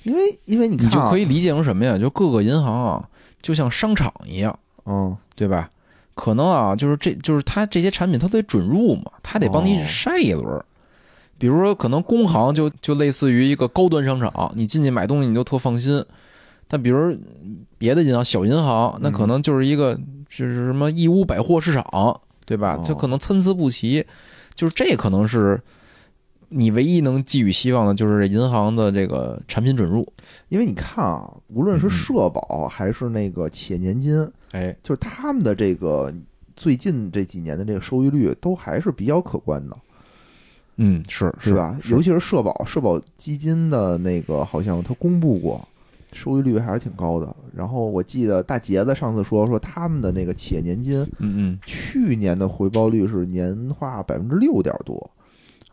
因为因为你你就可以理解成什么呀？就各个银行啊，就像商场一样，嗯对吧？可能啊，就是这就是它这些产品它得准入嘛，它得帮你哦筛一轮儿。比如说，可能工行就就类似于一个高端商场，你进去买东西你就特放心。但比如别的银行，小银行，那可能就是一个就是什么义乌百货市场，对吧？它可能参差不齐，就是这可能是你唯一能寄予希望的，就是银行的这个产品准入。因为你看啊，无论是嗯社保还是那个企业年金，哎，就是他们的这个最近这几年的这个收益率都还是比较可观的，嗯，是是吧？尤其是社保，社保基金的那个好像他公布过，收益率还是挺高的。然后我记得大杰子上次说说他们的那个企业年金嗯嗯去年的回报率是年化百分之六点多，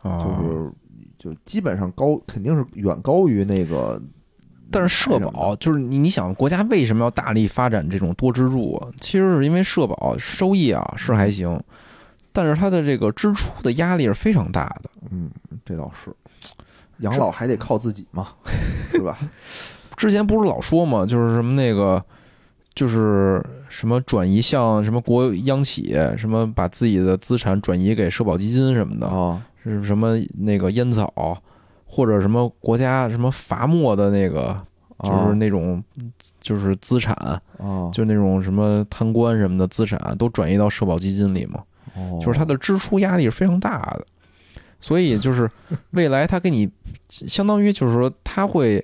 啊，就是就基本上高，肯定是远高于那个。但是社保就是你，你想国家为什么要大力发展这种多支柱啊？其实是因为社保收益啊是还行，但是它的这个支出的压力是非常大的。嗯，这倒是，养老还得靠自己嘛，是吧？之前不是老说嘛，就是什么那个，就是什么转移向什么国央企，什么把自己的资产转移给社保基金什么的，啊，是什么那个烟草，或者什么国家什么罚没的那个，就是那种就是资产，啊，就那种什么贪官什么的资产都转移到社保基金里嘛，哦。就是它的支出压力是非常大的，所以就是未来它给你相当于就是说它会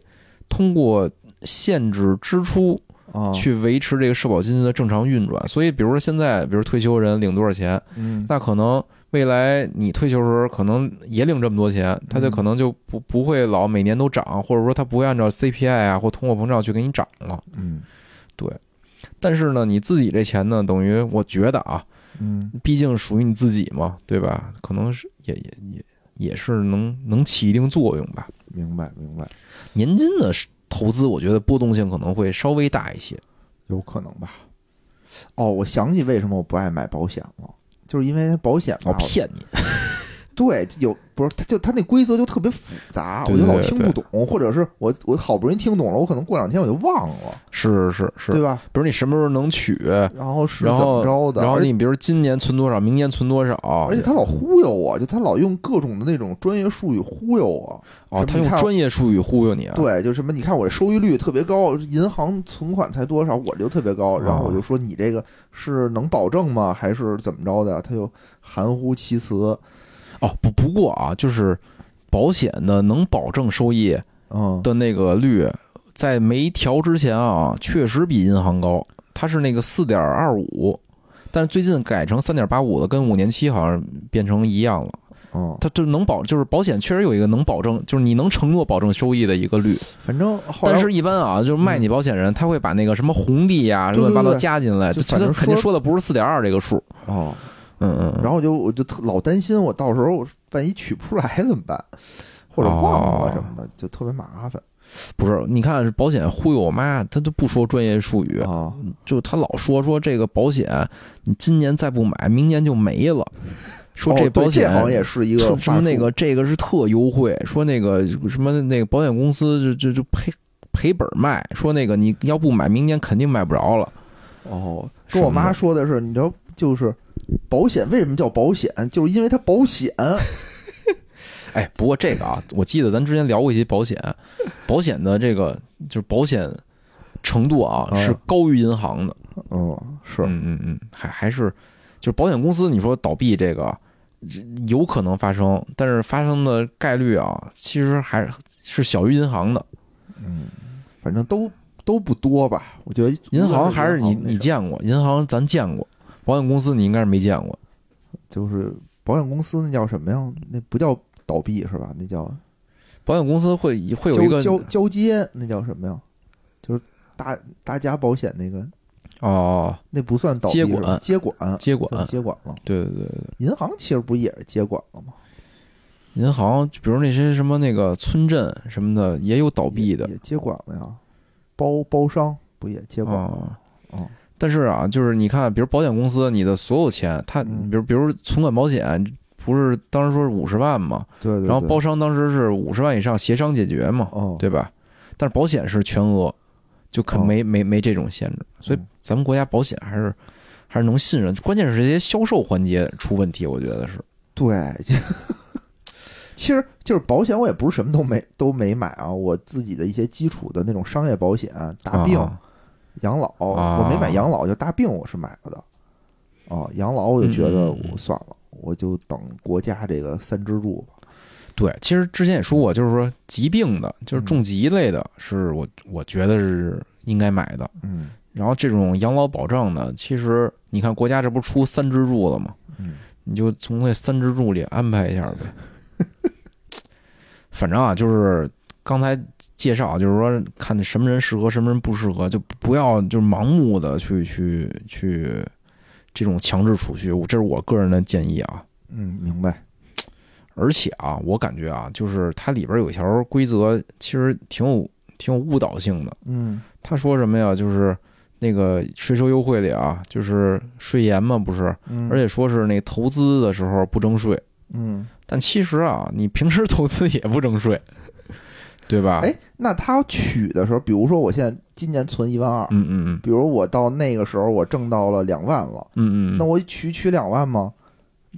通过限制支出啊，去维持这个社保基金的正常运转，所以比如说现在比如退休人领多少钱，嗯，那可能未来你退休时候可能也领这么多钱，他就可能就不不会老每年都涨，或者说他不会按照 CPI 啊或通货膨胀去给你涨了。嗯。对。但是呢，你自己这钱呢，等于我觉得啊，嗯。毕竟属于你自己嘛，对吧？可能是也也也也是能能起一定作用吧。明白明白，年金的投资，我觉得波动性可能会稍微大一些。有可能吧。哦，我想起为什么我不爱买保险了，就是因为保险吧，我骗你，对，有不是，他就他那规则就特别复杂，对我就老听不懂，或者是我我好不容易听懂了，我可能过两天我就忘了，是是是，对吧？比如你什么时候能取，然后是怎么着的？然后你比如今年存多少，明年存多少，而且他老忽悠我，就他老用各种的那种专业术语忽悠我。哦，他用专业术语忽悠你啊。对，就什么你看我这收益率特别高，银行存款才多少，我就特别高。然后我就说你这个是能保证吗？还是怎么着的？他就含糊其辞。哦，不不过啊，就是保险的能保证收益嗯，的那个率，在没调之前啊，确实比银行高，它是那个四点二五，但是最近改成三点八五的，跟五年期好像变成一样了。哦，它就能保，就是保险确实有一个能保证，就是你能承诺保证收益的一个率。反正但是，一般啊，就是卖你保险人，他会把那个什么红利呀、乱七八糟加进来，就反正肯定说的不是四点二这个数。哦，嗯嗯嗯。然后就我就特老担心我到时候万一取不出来怎么办，或者忘了什么的，就特别麻烦。不是，你看保险忽悠我妈，她都不说专业术语，啊，就她老说说这个保险，你今年再不买，明年就没了。说这保险、这好像也是一个说什么那个这个是特优惠，说那个什么那个保险公司就就就赔赔本卖，说那个你要不买，明年肯定买不着了。哦，跟我妈说的是，你知道，就是保险为什么叫保险，就是因为它保险。哎，不过这个啊，我记得咱之前聊过一些保险，保险的这个就是保险程度啊啊是高于银行的。嗯，是，嗯嗯嗯，还还是就是保险公司，你说倒闭这个有可能发生，但是发生的概率啊，其实还是是小于银行的。嗯，反正都都不多吧。我觉得银行还是你你见过，银行咱见过，保险公司你应该是没见过。就是保险公司那叫什么呀？那不叫倒闭是吧？那叫保险公司会会有一个交交交接，那叫什么呀？就是大大家保险那个，哦，那不算倒闭接管接管接管接管了。对对对对，银行其实不也是接管了吗？银行比如那些什么那个村镇什么的也有倒闭的也也接管了呀。包包商不也接管了？啊。哦，但是啊，就是你看，比如保险公司，你的所有钱，它嗯比如比如存款保险，不是当时说是五十万嘛，对对对。然后包商当时是五十万以上协商解决嘛，哦，对吧？但是保险是全额，就肯哦没没没这种限制，所以嗯咱们国家保险还是还是能信任，关键是这些销售环节出问题，我觉得是。对，其实就是保险，我也不是什么都没都没买啊。我自己的一些基础的那种商业保险，大病、啊养老，啊我没买养老，就大病我是买了的。哦，养老我就觉得我算了，我就等国家这个三支柱吧。对，其实之前也说过，就是说疾病的，就是重疾类的，是我我觉得是应该买的。嗯然后这种养老保障呢，其实你看国家这不出三支柱了吗？嗯，你就从那三支柱里安排一下呗。反正啊，就是刚才介绍，就是说看什么人适合，什么人不适合，就不要就是盲目的去去去这种强制储蓄，这是我个人的建议啊。嗯，明白。而且啊，我感觉啊，就是它里边有一条规则，其实挺有挺有误导性的。嗯他说什么呀？就是那个税收优惠里啊，就是税延嘛，不是？嗯，而且说是那投资的时候不征税，嗯，但其实啊，你平时投资也不征税，对吧？哎，那他取的时候，比如说我现在今年存一万二，嗯嗯嗯比如我到那个时候我挣到了两万了，嗯嗯，那我取取两万吗？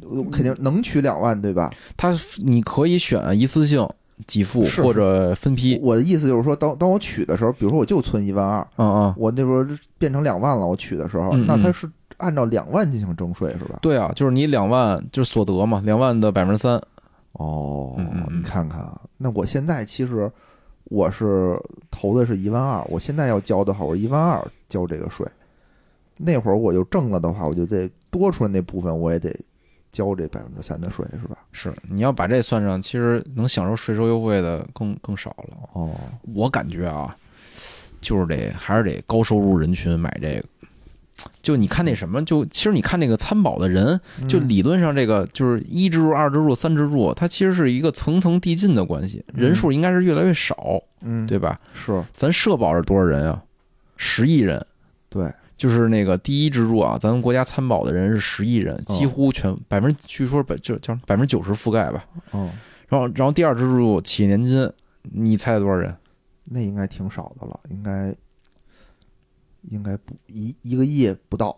我肯定能取两万，对吧？他你可以选一次性给付是或者分批，我的意思就是说，当当我取的时候，比如说我就存一万二，嗯嗯，我那时候变成两万了，我取的时候，嗯嗯那他是按照两万进行征税是吧？对啊，就是你两万就是所得嘛，两万的百分之三，哦你看看啊，那我现在其实我是投的是一万二，我现在要交的话，我一万二交这个税。那会儿我就挣了的话，我就得多出来那部分，我也得交这百分之三的税，是吧？是你要把这算上，其实能享受税收优惠的更更少了。哦，我感觉啊，就是得还是得高收入人群买这个。就你看那什么，就其实你看那个参保的人，就嗯理论上这个就是一支柱、二支柱、三支柱，它其实是一个层层递进的关系，人数应该是越来越少，嗯，对吧？是，咱社保是多少人啊？十亿人，对，就是那个第一支柱啊，咱们国家参保的人是十亿人，哦几乎全百分之据说百就叫百分之九十覆盖吧。哦，然后然后第二支柱企业年金，你猜多少人？那应该挺少的了，应该应该不一一个亿不到，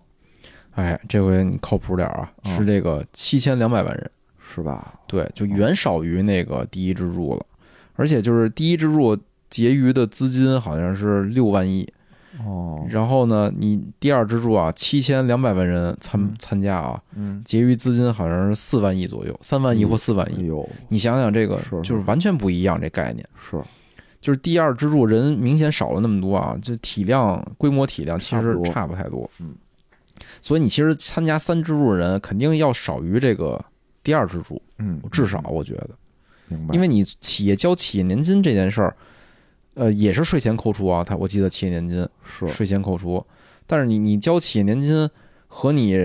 哎，这回你靠谱点儿啊，哦是这个七千两百万人，是吧？对，就远少于那个第一支柱了，而且就是第一支柱结余的资金好像是六万亿，哦，然后呢，你第二支柱啊，七千两百万人参嗯参加啊，嗯，结余资金好像是四万亿左右，三万亿或四万亿，哎呦，你想想这个就是完全不一样这概念。是，就是第二支柱人明显少了那么多啊，就体量规模体量其实差不太多。嗯，所以你其实参加三支柱的人肯定要少于这个第二支柱，嗯，至少我觉得，明白，因为你企业交企业年金这件事儿，呃，也是税前扣除啊。他我记得企业年金是税前扣除，但是你你交企业年金和你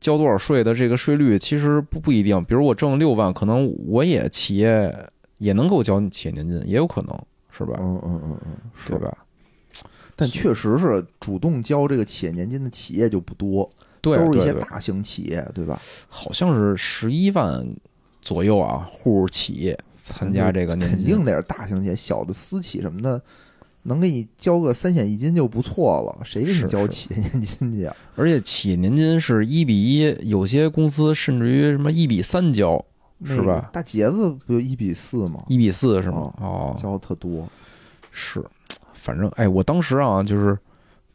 交多少税的这个税率其实不不一定。比如我挣六万，可能我也企业也能够交企业年金，也有可能是吧？嗯嗯嗯嗯，是吧？但确实是主动交这个企业年金的企业就不多，对，都是一些大型企业，对吧？好像是十一万左右啊，户企业参加这个年金，肯定得是大型企业，小的私企什么的，能给你交个三险一金就不错了。谁给你交企业年金去啊？而且企业年金是一比一，有些公司甚至于什么一比三交，是吧大杰子不就一比四吗？一比四是吗？哦，交的特多。是，反正哎，我当时啊，就是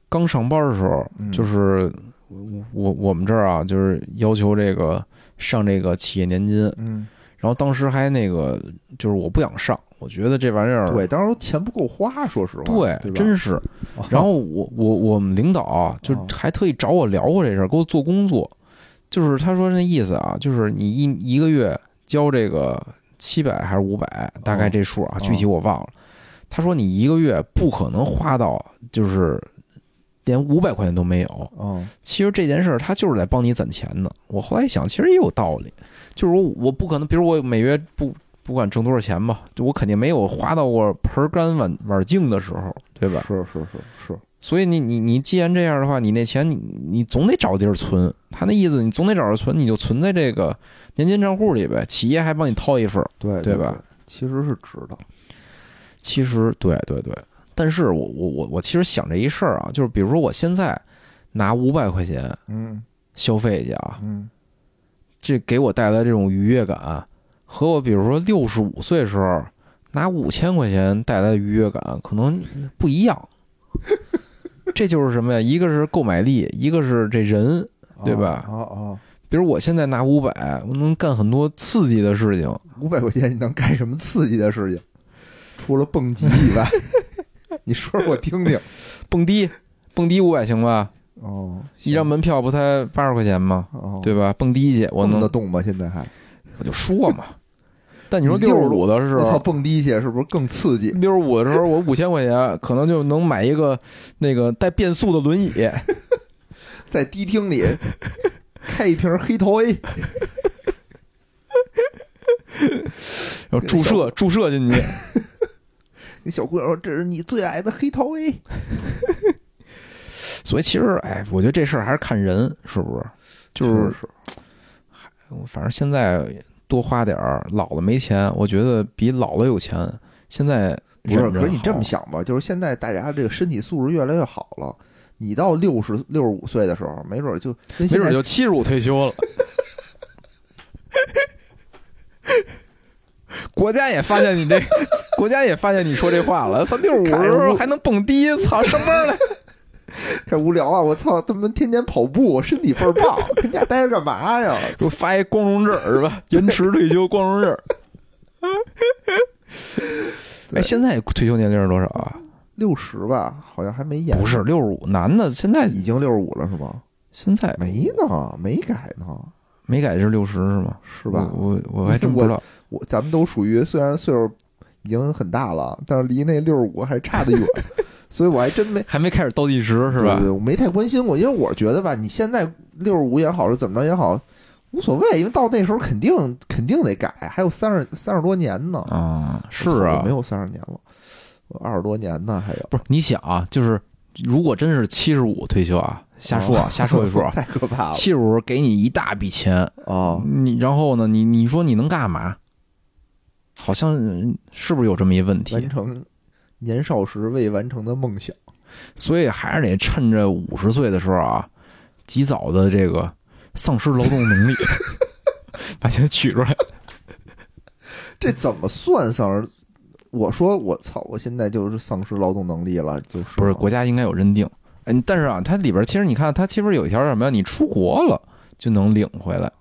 刚上班的时候，嗯就是我我我们这儿啊，就是要求这个上这个企业年金，嗯，然后当时还那个就是我不想上，我觉得这玩意儿对，当时钱不够花，说实话，对对，真是。哦然后我我我们领导啊，就哦还特意找我聊过这事儿，给我做工作。就是他说那意思啊，就是你一一个月交这个七百还是五百，大概这数啊，哦具体我忘了。他说你一个月不可能花到就是连五百块钱都没有。嗯其实这件事儿他就是在帮你攒钱呢。我后来一想，其实也有道理，就是我我不可能，比如我每月不不管挣多少钱吧，就我肯定没有花到过盆儿干碗碗净的时候，对吧？是是是是，所以你你你既然这样的话，你那钱你你总得找地儿存。他那意思，你总得找着存，你就存在这个年金账户里呗。企业还帮你掏一份儿，对对吧？其实是值的。其实对对对。但是我我我我其实想这一事儿啊，就是比如说我现在拿五百块钱嗯消费去啊，嗯，这给我带来这种愉悦感，和我比如说六十五岁时候拿五千块钱带来的愉悦感可能不一样。这就是什么呀？一个是购买力，一个是这人。对吧比如我现在拿五百，我能干很多刺激的事情。五百块钱你能干什么刺激的事情？除了蹦极以外，你说说我听听。蹦迪，蹦迪五百行吧？哦，一张门票不才八十块钱吗？哦，对吧？蹦迪去，我能得动吗？现在还？我就说嘛。但你说六十五的时候我操，候，蹦迪去是不是更刺激？六十五的时候，我五千块钱可能就能买一个那个带变速的轮椅。在迪厅里开一瓶黑桃 A，然后注射注射进去，那小姑娘说：“这是你最爱的黑桃 A。所以其实，哎，我觉得这事儿还是看人，是不是？”就是是反正现在多花点儿，老了没钱，我觉得比老了有钱。现在不是？可是你这么想吧，就是现在大家这个身体素质越来越好了，你到六十六十五岁的时候，没准就没准就七十五退休了。国家也发现你这，国家也发现你说这话了。操，六十五的时候还能蹦迪，操，上班来。太无聊啊！我操，他们天天跑步，我身体倍儿棒，跟家待着干嘛呀？给我发一光荣证儿是吧？延迟退休光荣证儿。哎，现在退休年龄是多少啊？六十吧，好像还没演，不是六十五，男的现在已经六十五了是吗？现在没呢，没改呢，没改是六十是吗？是吧？我我我还真不知道。我咱们都属于虽然岁数已经很大了，但是离那六十五还差得远，所以我还真没还没开始倒计时是吧对？对我没太关心过，因为我觉得吧，你现在六十五也好，是怎么着也好，无所谓，因为到那时候肯定肯定得改，还有三十三十多年呢。啊，是啊没，有三十年了，我二十多年呢，还有。不是你想啊，就是如果真是七十五退休啊，瞎说啊，瞎说一说啊，太可怕了七十五给你一大笔钱，啊！你然后呢，你你说你能干嘛？好像嗯是不是有这么一问题完？成年少时未完成的梦想。所以还是得趁着五十岁的时候啊，及早的这个丧失劳动能力，把钱取出来。这怎么算丧失？我说我操，我现在就是丧失劳动能力了，就是不是国家应该有认定，嗯，但是啊，它里边其实你看，它其实有一条什么呀？你出国了就能领回来。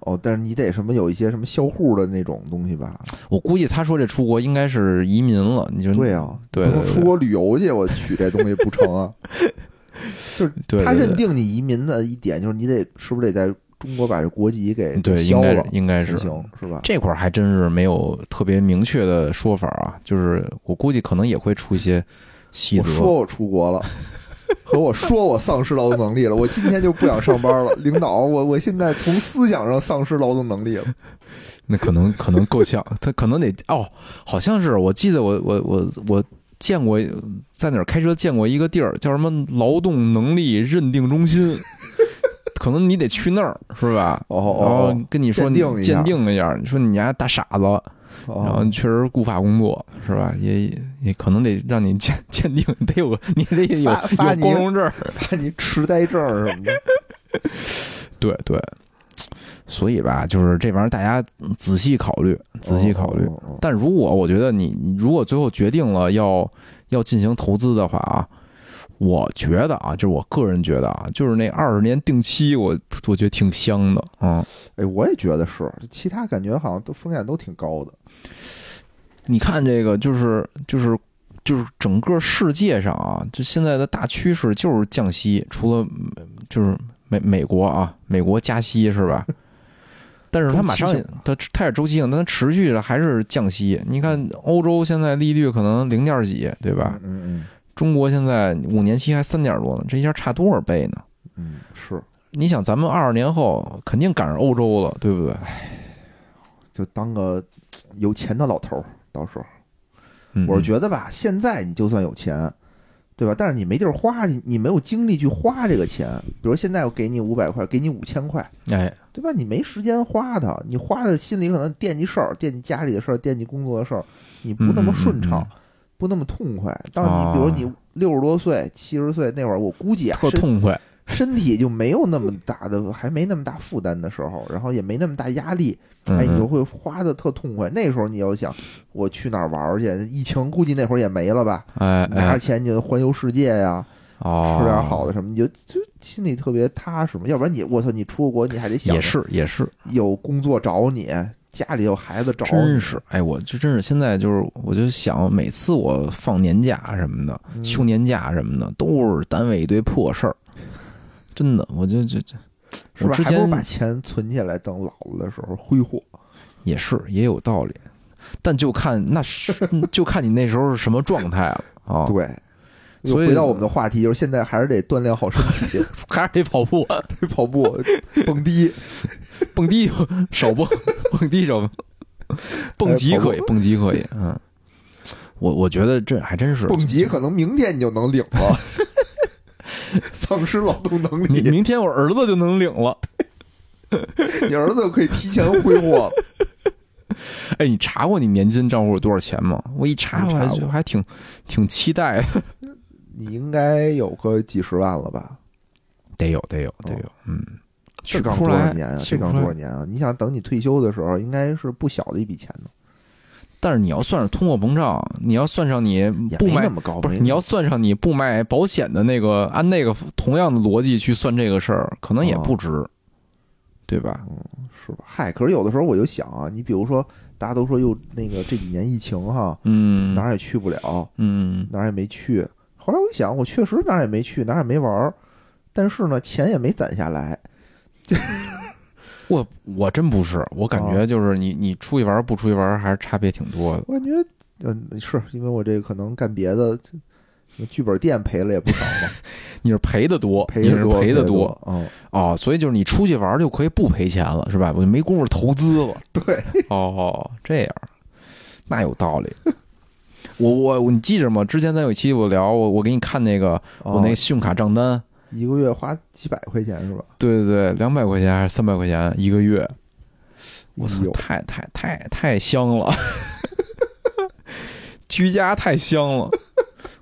哦，但是你得什么有一些什么销户的那种东西吧？我估计他说这出国应该是移民了，你就对啊，对出国旅游去，我取这东西不成啊？就是他认定你移民的一点就是你得是不是得在中国把这国籍给对，应该消了应该是行是吧？这块儿还真是没有特别明确的说法啊，就是我估计可能也会出一些细则。我说我出国了，和我说我丧失劳动能力了，我今天就不想上班了。领导，我我现在从思想上丧失劳动能力了。那可能可能够呛，他可能得哦，好像是我记得我我我我见过在哪儿开车见过一个地儿叫什么劳动能力认定中心，可能你得去那儿是吧？哦然后哦，跟你说你鉴定一下你说你家大傻子，哦然后确实固法工作是吧？也也可能得让你鉴 鉴定，得有个你得有发发你有工农证，发你痴呆证什么的。对对。所以吧，就是这玩意儿，大家仔细考虑，仔细考虑。但如果我觉得你，你如果最后决定了要要进行投资的话啊，我觉得啊，就是我个人觉得啊，就是那二十年定期我，我觉得挺香的啊。哎，我也觉得是，其他感觉好像都风险都挺高的。你看这个，就是就是就是整个世界上啊，就现在的大趋势就是降息，除了嗯就是美美国啊，美国加息是吧？但是它马上它它也周期性，但它持续的还是降息。你看欧洲现在利率可能零点几，对吧？嗯嗯中国现在五年期还三点多呢，这一下差多少倍呢？嗯，是，你想，咱们二十年后肯定赶上欧洲了，对不对？就当个有钱的老头儿，到时候。嗯，我是觉得吧，现在你就算有钱，对吧？但是你没地儿花，你你没有精力去花这个钱。比如现在我给你五百块，给你五千块，得，哎，对吧？你没时间花它，你花的心里可能惦记事儿，惦记家里的事儿，惦记工作的事儿，你不那么顺畅，嗯嗯不那么痛快。当你比如你六十多岁、七十岁那会儿，我估计啊，身特痛快。身体就没有那么大的，还没那么大负担的时候，然后也没那么大压力，哎，嗯你就会花的特痛快。那时候你要想我去哪儿玩儿去，疫情估计那会儿也没了吧？哎拿着哎，钱你就环游世界呀，哦，吃点好的什么，你就就心里特别踏实嘛。要不然你我操，你出国国你还得想也是也是，有工作找你，家里有孩子找，真是，哎，我就真是现在就是，我就想每次我放年假什么的，嗯休年假什么的，都是单位一堆破事儿，真的，我就就就是吧？我之前还不如把钱存起来，等老了的时候挥霍。也是也有道理，但就看那是 就看你那时候是什么状态了啊，对，又所以回到我们的话题，就是现在还是得锻炼好身体，还是得跑步，得跑步、蹦迪。蹦迪少 蹦，蹦迪少蹦，蹦极可以，蹦极可以，嗯，我我觉得这还真是蹦极可能明天你就能领了，丧失劳动能力，明天我儿子就能领了。你儿子可以提前挥霍了。哎，你查过你年金账户有多少钱吗？我一查，我还没查过就还挺挺期待的。你应该有个几十万了吧？得有，得有，得有，嗯，取这刚不出多少年啊？去刚取不出来多少年啊？你想等你退休的时候，应该是不小的一笔钱呢，但是你要算上通货膨胀，你要算上你不买，那么高。不是你要算上你不买保险的那个，按那个同样的逻辑去算这个事儿，可能也哦不值，对吧？嗯是吧？嗨，可是有的时候我就想啊，你比如说，大家都说又那个这几年疫情哈，嗯哪儿也去不了，嗯，哪儿也没去。后来我一想，我确实哪儿也没去，哪儿也没玩儿，但是呢，钱也没攒下来。我我真不是，我感哦觉就是你你出去玩儿不出去玩儿还是差别挺多的。我感觉，嗯、是因为我这个可能干别的，剧本店赔了也不少嘛，你是赔的多，赔的多，赔的的多，嗯，哦，所以就是你出去玩儿就可以不赔钱了，是吧？我就没工夫投资了。对，哦，这样，那有道理。我我我，你记着吗？之前咱有一期我聊，我我给你看那个我那个哦信用卡账单，一个月花几百块钱是吧？对对对，两百块钱还是三百块钱一个月？我操太太太太香了，居家太香了。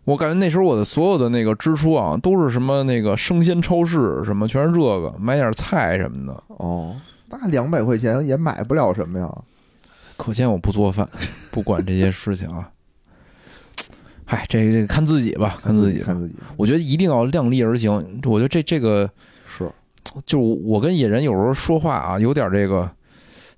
我感觉那时候我的所有的那个支出啊，都是什么那个生鲜超市，什么全是这个，买点菜什么的。哦，那两百块钱也买不了什么呀。可见我不做饭，不管这些事情啊。嗨，这这个看自己吧，看自己。看自己我觉得一定要量力而行。我觉得这这个是 就我跟野人有时候说话啊，有点这个，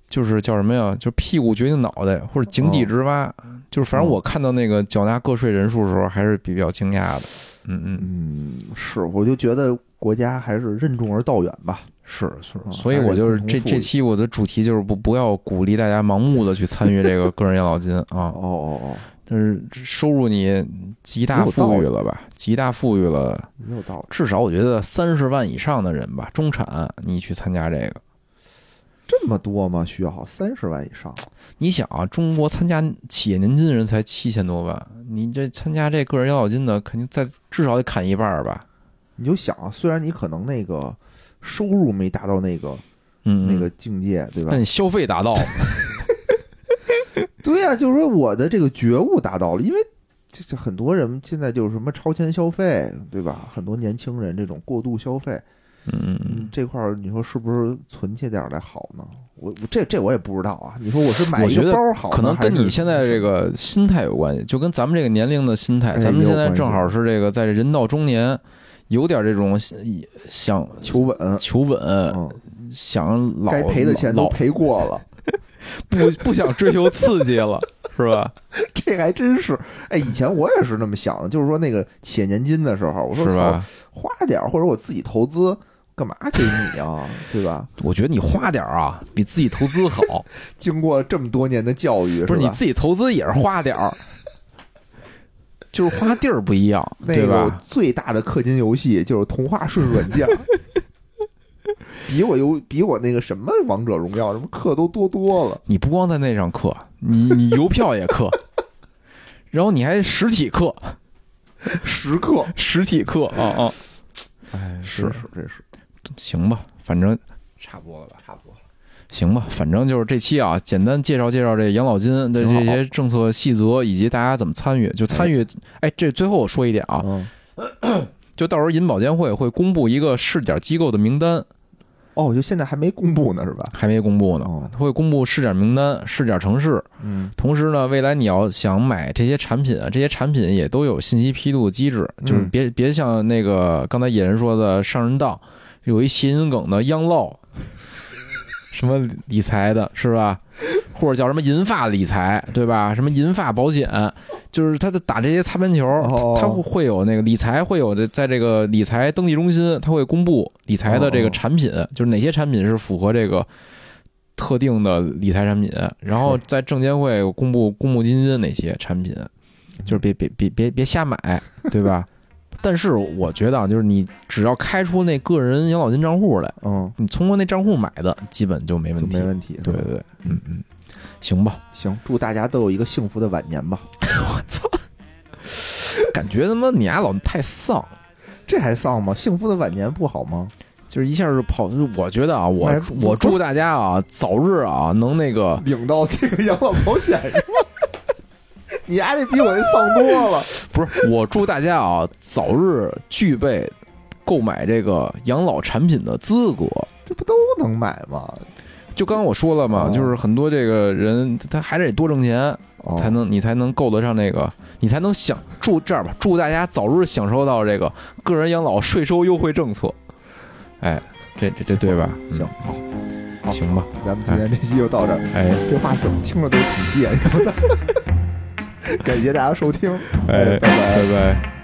就是叫什么呀？就屁股决定脑袋，或者井底之蛙。就是反正我看到那个缴纳个税人数的时候，还是比较惊讶的。嗯嗯，嗯，是，我就觉得国家还是任重而道远吧。是是，嗯所以我就是这这期我的主题就是不不要鼓励大家盲目的去参与这个个人养老金 啊哦，哦哦，但是收入你极大富裕了吧？极大富裕了，没有道理。至少我觉得三十万以上的人吧，中产你去参加这个，这么多吗？需要三十万以上？你想啊，中国参加企业年金的人才七千多万，你这参加这个人养老金的，肯定在至少得砍一半儿吧？你就想啊，虽然你可能那个收入没达到那个嗯，那个境界，对吧但？你消费达到了，对呀、就是说我的这个觉悟达到了，因为这这很多人现在就是什么超前消费，对吧？很多年轻人这种过度消费，嗯，嗯，这块儿你说是不是存起点儿来好呢？我我这这我也不知道啊。你说我是买一我觉得个包好呢，可能跟你现在这个心态有关系，就跟咱们这个年龄的心态，哎咱们现在正好是这个在人到中年，有点这种想求稳，求稳，嗯，想老该赔的钱都赔过了，不不想追求刺激了，是吧？这还真是。哎，以前我也是那么想的，就是说那个企业年金的时候，我说操，是吧？花点或者我自己投资，干嘛给你啊？对吧？我觉得你花点儿啊，比自己投资好。经过这么多年的教育，不是吧你自己投资也是花点儿，就是花地儿不一样，那个对吧？最大的氪金游戏就是同花顺软件儿，比我游比我那个什么王者荣耀什么氪都多多了。你不光在那上氪，你你邮票也氪，然后你还实体氪，时刻，实体氪啊啊，哎，是。是这是。行吧，反正差不多了吧，差不多了。行吧，反正就是这期啊，简单介绍介绍这养老金的这些政策细则以及大家怎么参与。就参与，哎，这最后我说一点啊，嗯，就到时候银保监会会公布一个试点机构的名单，哦，就现在还没公布呢，是吧？还没公布呢，哦，会公布试点名单、试点城市。嗯，同时呢，未来你要想买这些产品啊，这些产品也都有信息披露机制，就是嗯别别像那个刚才野人说的上人当，有一谐音梗的央唠，什么理财的是吧？或者叫什么银发理财，对吧？什么银发保险，就是他在打这些擦边球，哦他会会有那个理财会有的，在这个理财登记中心，他会公布理财的这个哦产品，就是哪些产品是符合这个特定的理财产品，然后在证监会公布公募基金哪些产品，就是别别别别别瞎买，对吧？但是我觉得啊，就是你只要开出那个人养老金账户来，嗯，你通过那账户买的，基本就没问题。没问题。对对对，嗯嗯，行吧。行，祝大家都有一个幸福的晚年吧。我操，感觉他妈你丫老太丧，这还丧吗？幸福的晚年不好吗？就是一下就跑。我觉得啊，我哎我祝大家啊，早日啊能那个领到这个养老保险？你丫这比我这丧多了。不是，我祝大家啊早日具备购买这个养老产品的资格。这不都能买吗？就刚刚我说了嘛，哦就是很多这个人他还得多挣钱，哦才能你才能够得上那个，你才能享住这儿吧，祝大家早日享受到这个个人养老税收优惠政策。哎，这这这对吧？嗯行，好，好行吧。咱们今天这期就到这儿。哎这话怎么听着都挺别扭的。感谢大家收听，哎，拜拜。拜拜。